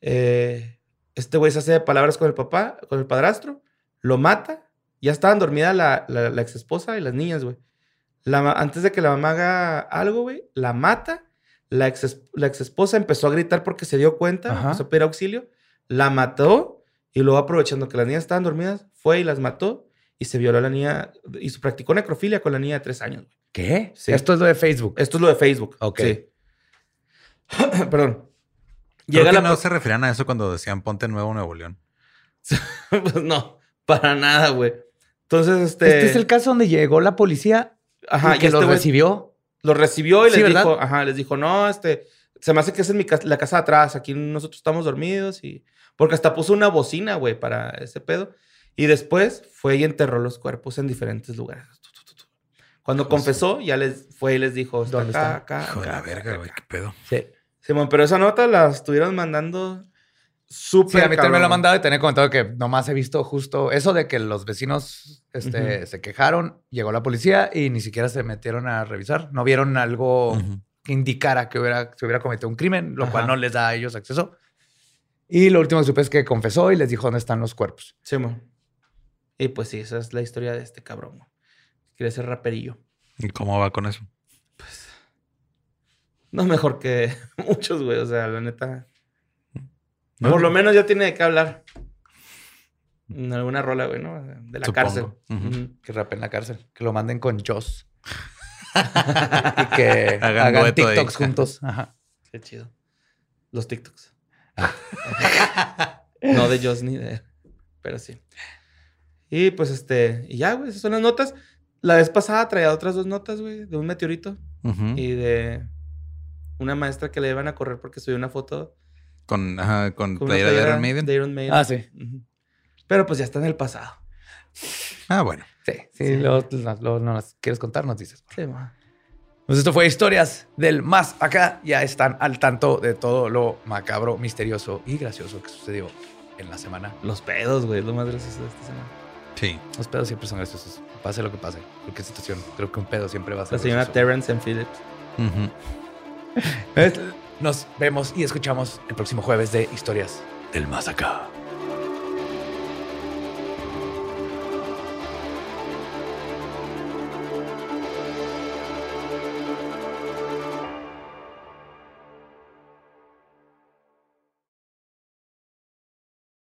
Speaker 3: eh, este güey se hace de palabras con el papá, con el padrastro, lo mata. Ya estaban dormidas la, la, la ex esposa y las niñas, güey. La antes de que la mamá haga algo, güey, la mata. La ex, la ex esposa empezó a gritar porque se dio cuenta,
Speaker 2: Ajá.
Speaker 3: empezó a pedir auxilio. La mató y luego, aprovechando que las niñas estaban dormidas, fue y las mató y se violó a la niña y se practicó necrofilia con la niña de tres años. güey.
Speaker 2: ¿Qué?
Speaker 3: Sí.
Speaker 2: Esto es lo de Facebook.
Speaker 3: Esto es lo de Facebook.
Speaker 2: Ok.
Speaker 3: Sí. (clears throat) Perdón.
Speaker 4: Creo
Speaker 3: Llega
Speaker 4: que
Speaker 3: la
Speaker 4: no se referían a eso cuando decían ponte nuevo Nuevo León. (laughs)
Speaker 3: Pues no, para nada, güey. Entonces, este.
Speaker 2: Este es el caso donde llegó la policía
Speaker 3: Ajá,
Speaker 2: y que
Speaker 3: este
Speaker 2: los recibió.
Speaker 3: Lo recibió y
Speaker 2: Sí,
Speaker 3: les
Speaker 2: ¿verdad?
Speaker 3: dijo, ajá, les dijo, no, este, se me hace que esa es mi casa, la casa de atrás, aquí nosotros estamos dormidos y... Porque hasta puso una bocina, güey, para ese pedo. Y después fue y enterró los cuerpos en diferentes lugares. Cuando confesó, ya les fue y les dijo, está
Speaker 2: ¿Dónde
Speaker 3: acá,
Speaker 2: está?
Speaker 3: acá,
Speaker 4: Hijo de la verga, güey, qué pedo.
Speaker 2: Sí.
Speaker 3: Simón, pero esa nota la estuvieron mandando súper
Speaker 2: Sí, a mí también me lo han mandado y tenía comentado que nomás he visto justo eso de que los vecinos este, se quejaron, llegó la policía y ni siquiera se metieron a revisar. No vieron algo que indicara que hubiera, se hubiera cometido un crimen, lo cual no les da a ellos acceso. Y lo último que supe es que confesó y les dijo dónde están los cuerpos.
Speaker 3: Simón. Y pues sí, esa es la historia de este cabrón. Quiere ser raperillo.
Speaker 4: ¿Y cómo va con eso?
Speaker 3: No mejor que (laughs) muchos, güey. O sea, la neta.
Speaker 4: ¿No?
Speaker 3: Por lo menos ya tiene de qué hablar. En alguna rola, güey, ¿no? De la
Speaker 4: Supongo.
Speaker 3: cárcel.
Speaker 4: Ujú.
Speaker 3: Ujú.
Speaker 2: Que rape en la cárcel, que lo manden con Joss. (laughs) y que
Speaker 4: Hagan
Speaker 2: hagan,
Speaker 4: dueto ahí.
Speaker 2: TikToks juntos. Ajá.
Speaker 3: Qué chido. Los TikToks. (laughs) no de Joss ni de él, pero sí. Y pues este, y ya, güey, esas son las notas. La vez pasada traía otras dos notas, güey, de un meteorito y de una maestra que le iban a correr porque subió una foto
Speaker 4: Con, ajá, con,
Speaker 3: con
Speaker 4: playera de Iron Maiden.
Speaker 3: de Iron Maiden.
Speaker 2: Ah, sí.
Speaker 3: Pero pues ya está en el pasado.
Speaker 4: Ah, bueno.
Speaker 2: Sí, sí, Lo, lo- lo- nos quieres contar, nos dices.
Speaker 3: Sí, ma.
Speaker 2: Pues esto fue Historias del Más Acá. Ya están al tanto de todo lo macabro, misterioso y gracioso que sucedió en la semana.
Speaker 3: Los pedos, güey, es lo más gracioso de esta semana.
Speaker 4: Sí.
Speaker 2: Los pedos siempre son graciosos. Pase lo que pase. Cualquier situación. Creo que un pedo siempre va a ser
Speaker 3: La señora
Speaker 2: gracioso.
Speaker 3: Terrence and Phillips. (laughs)
Speaker 2: Nos vemos y escuchamos el próximo jueves de Historias del Más Acá.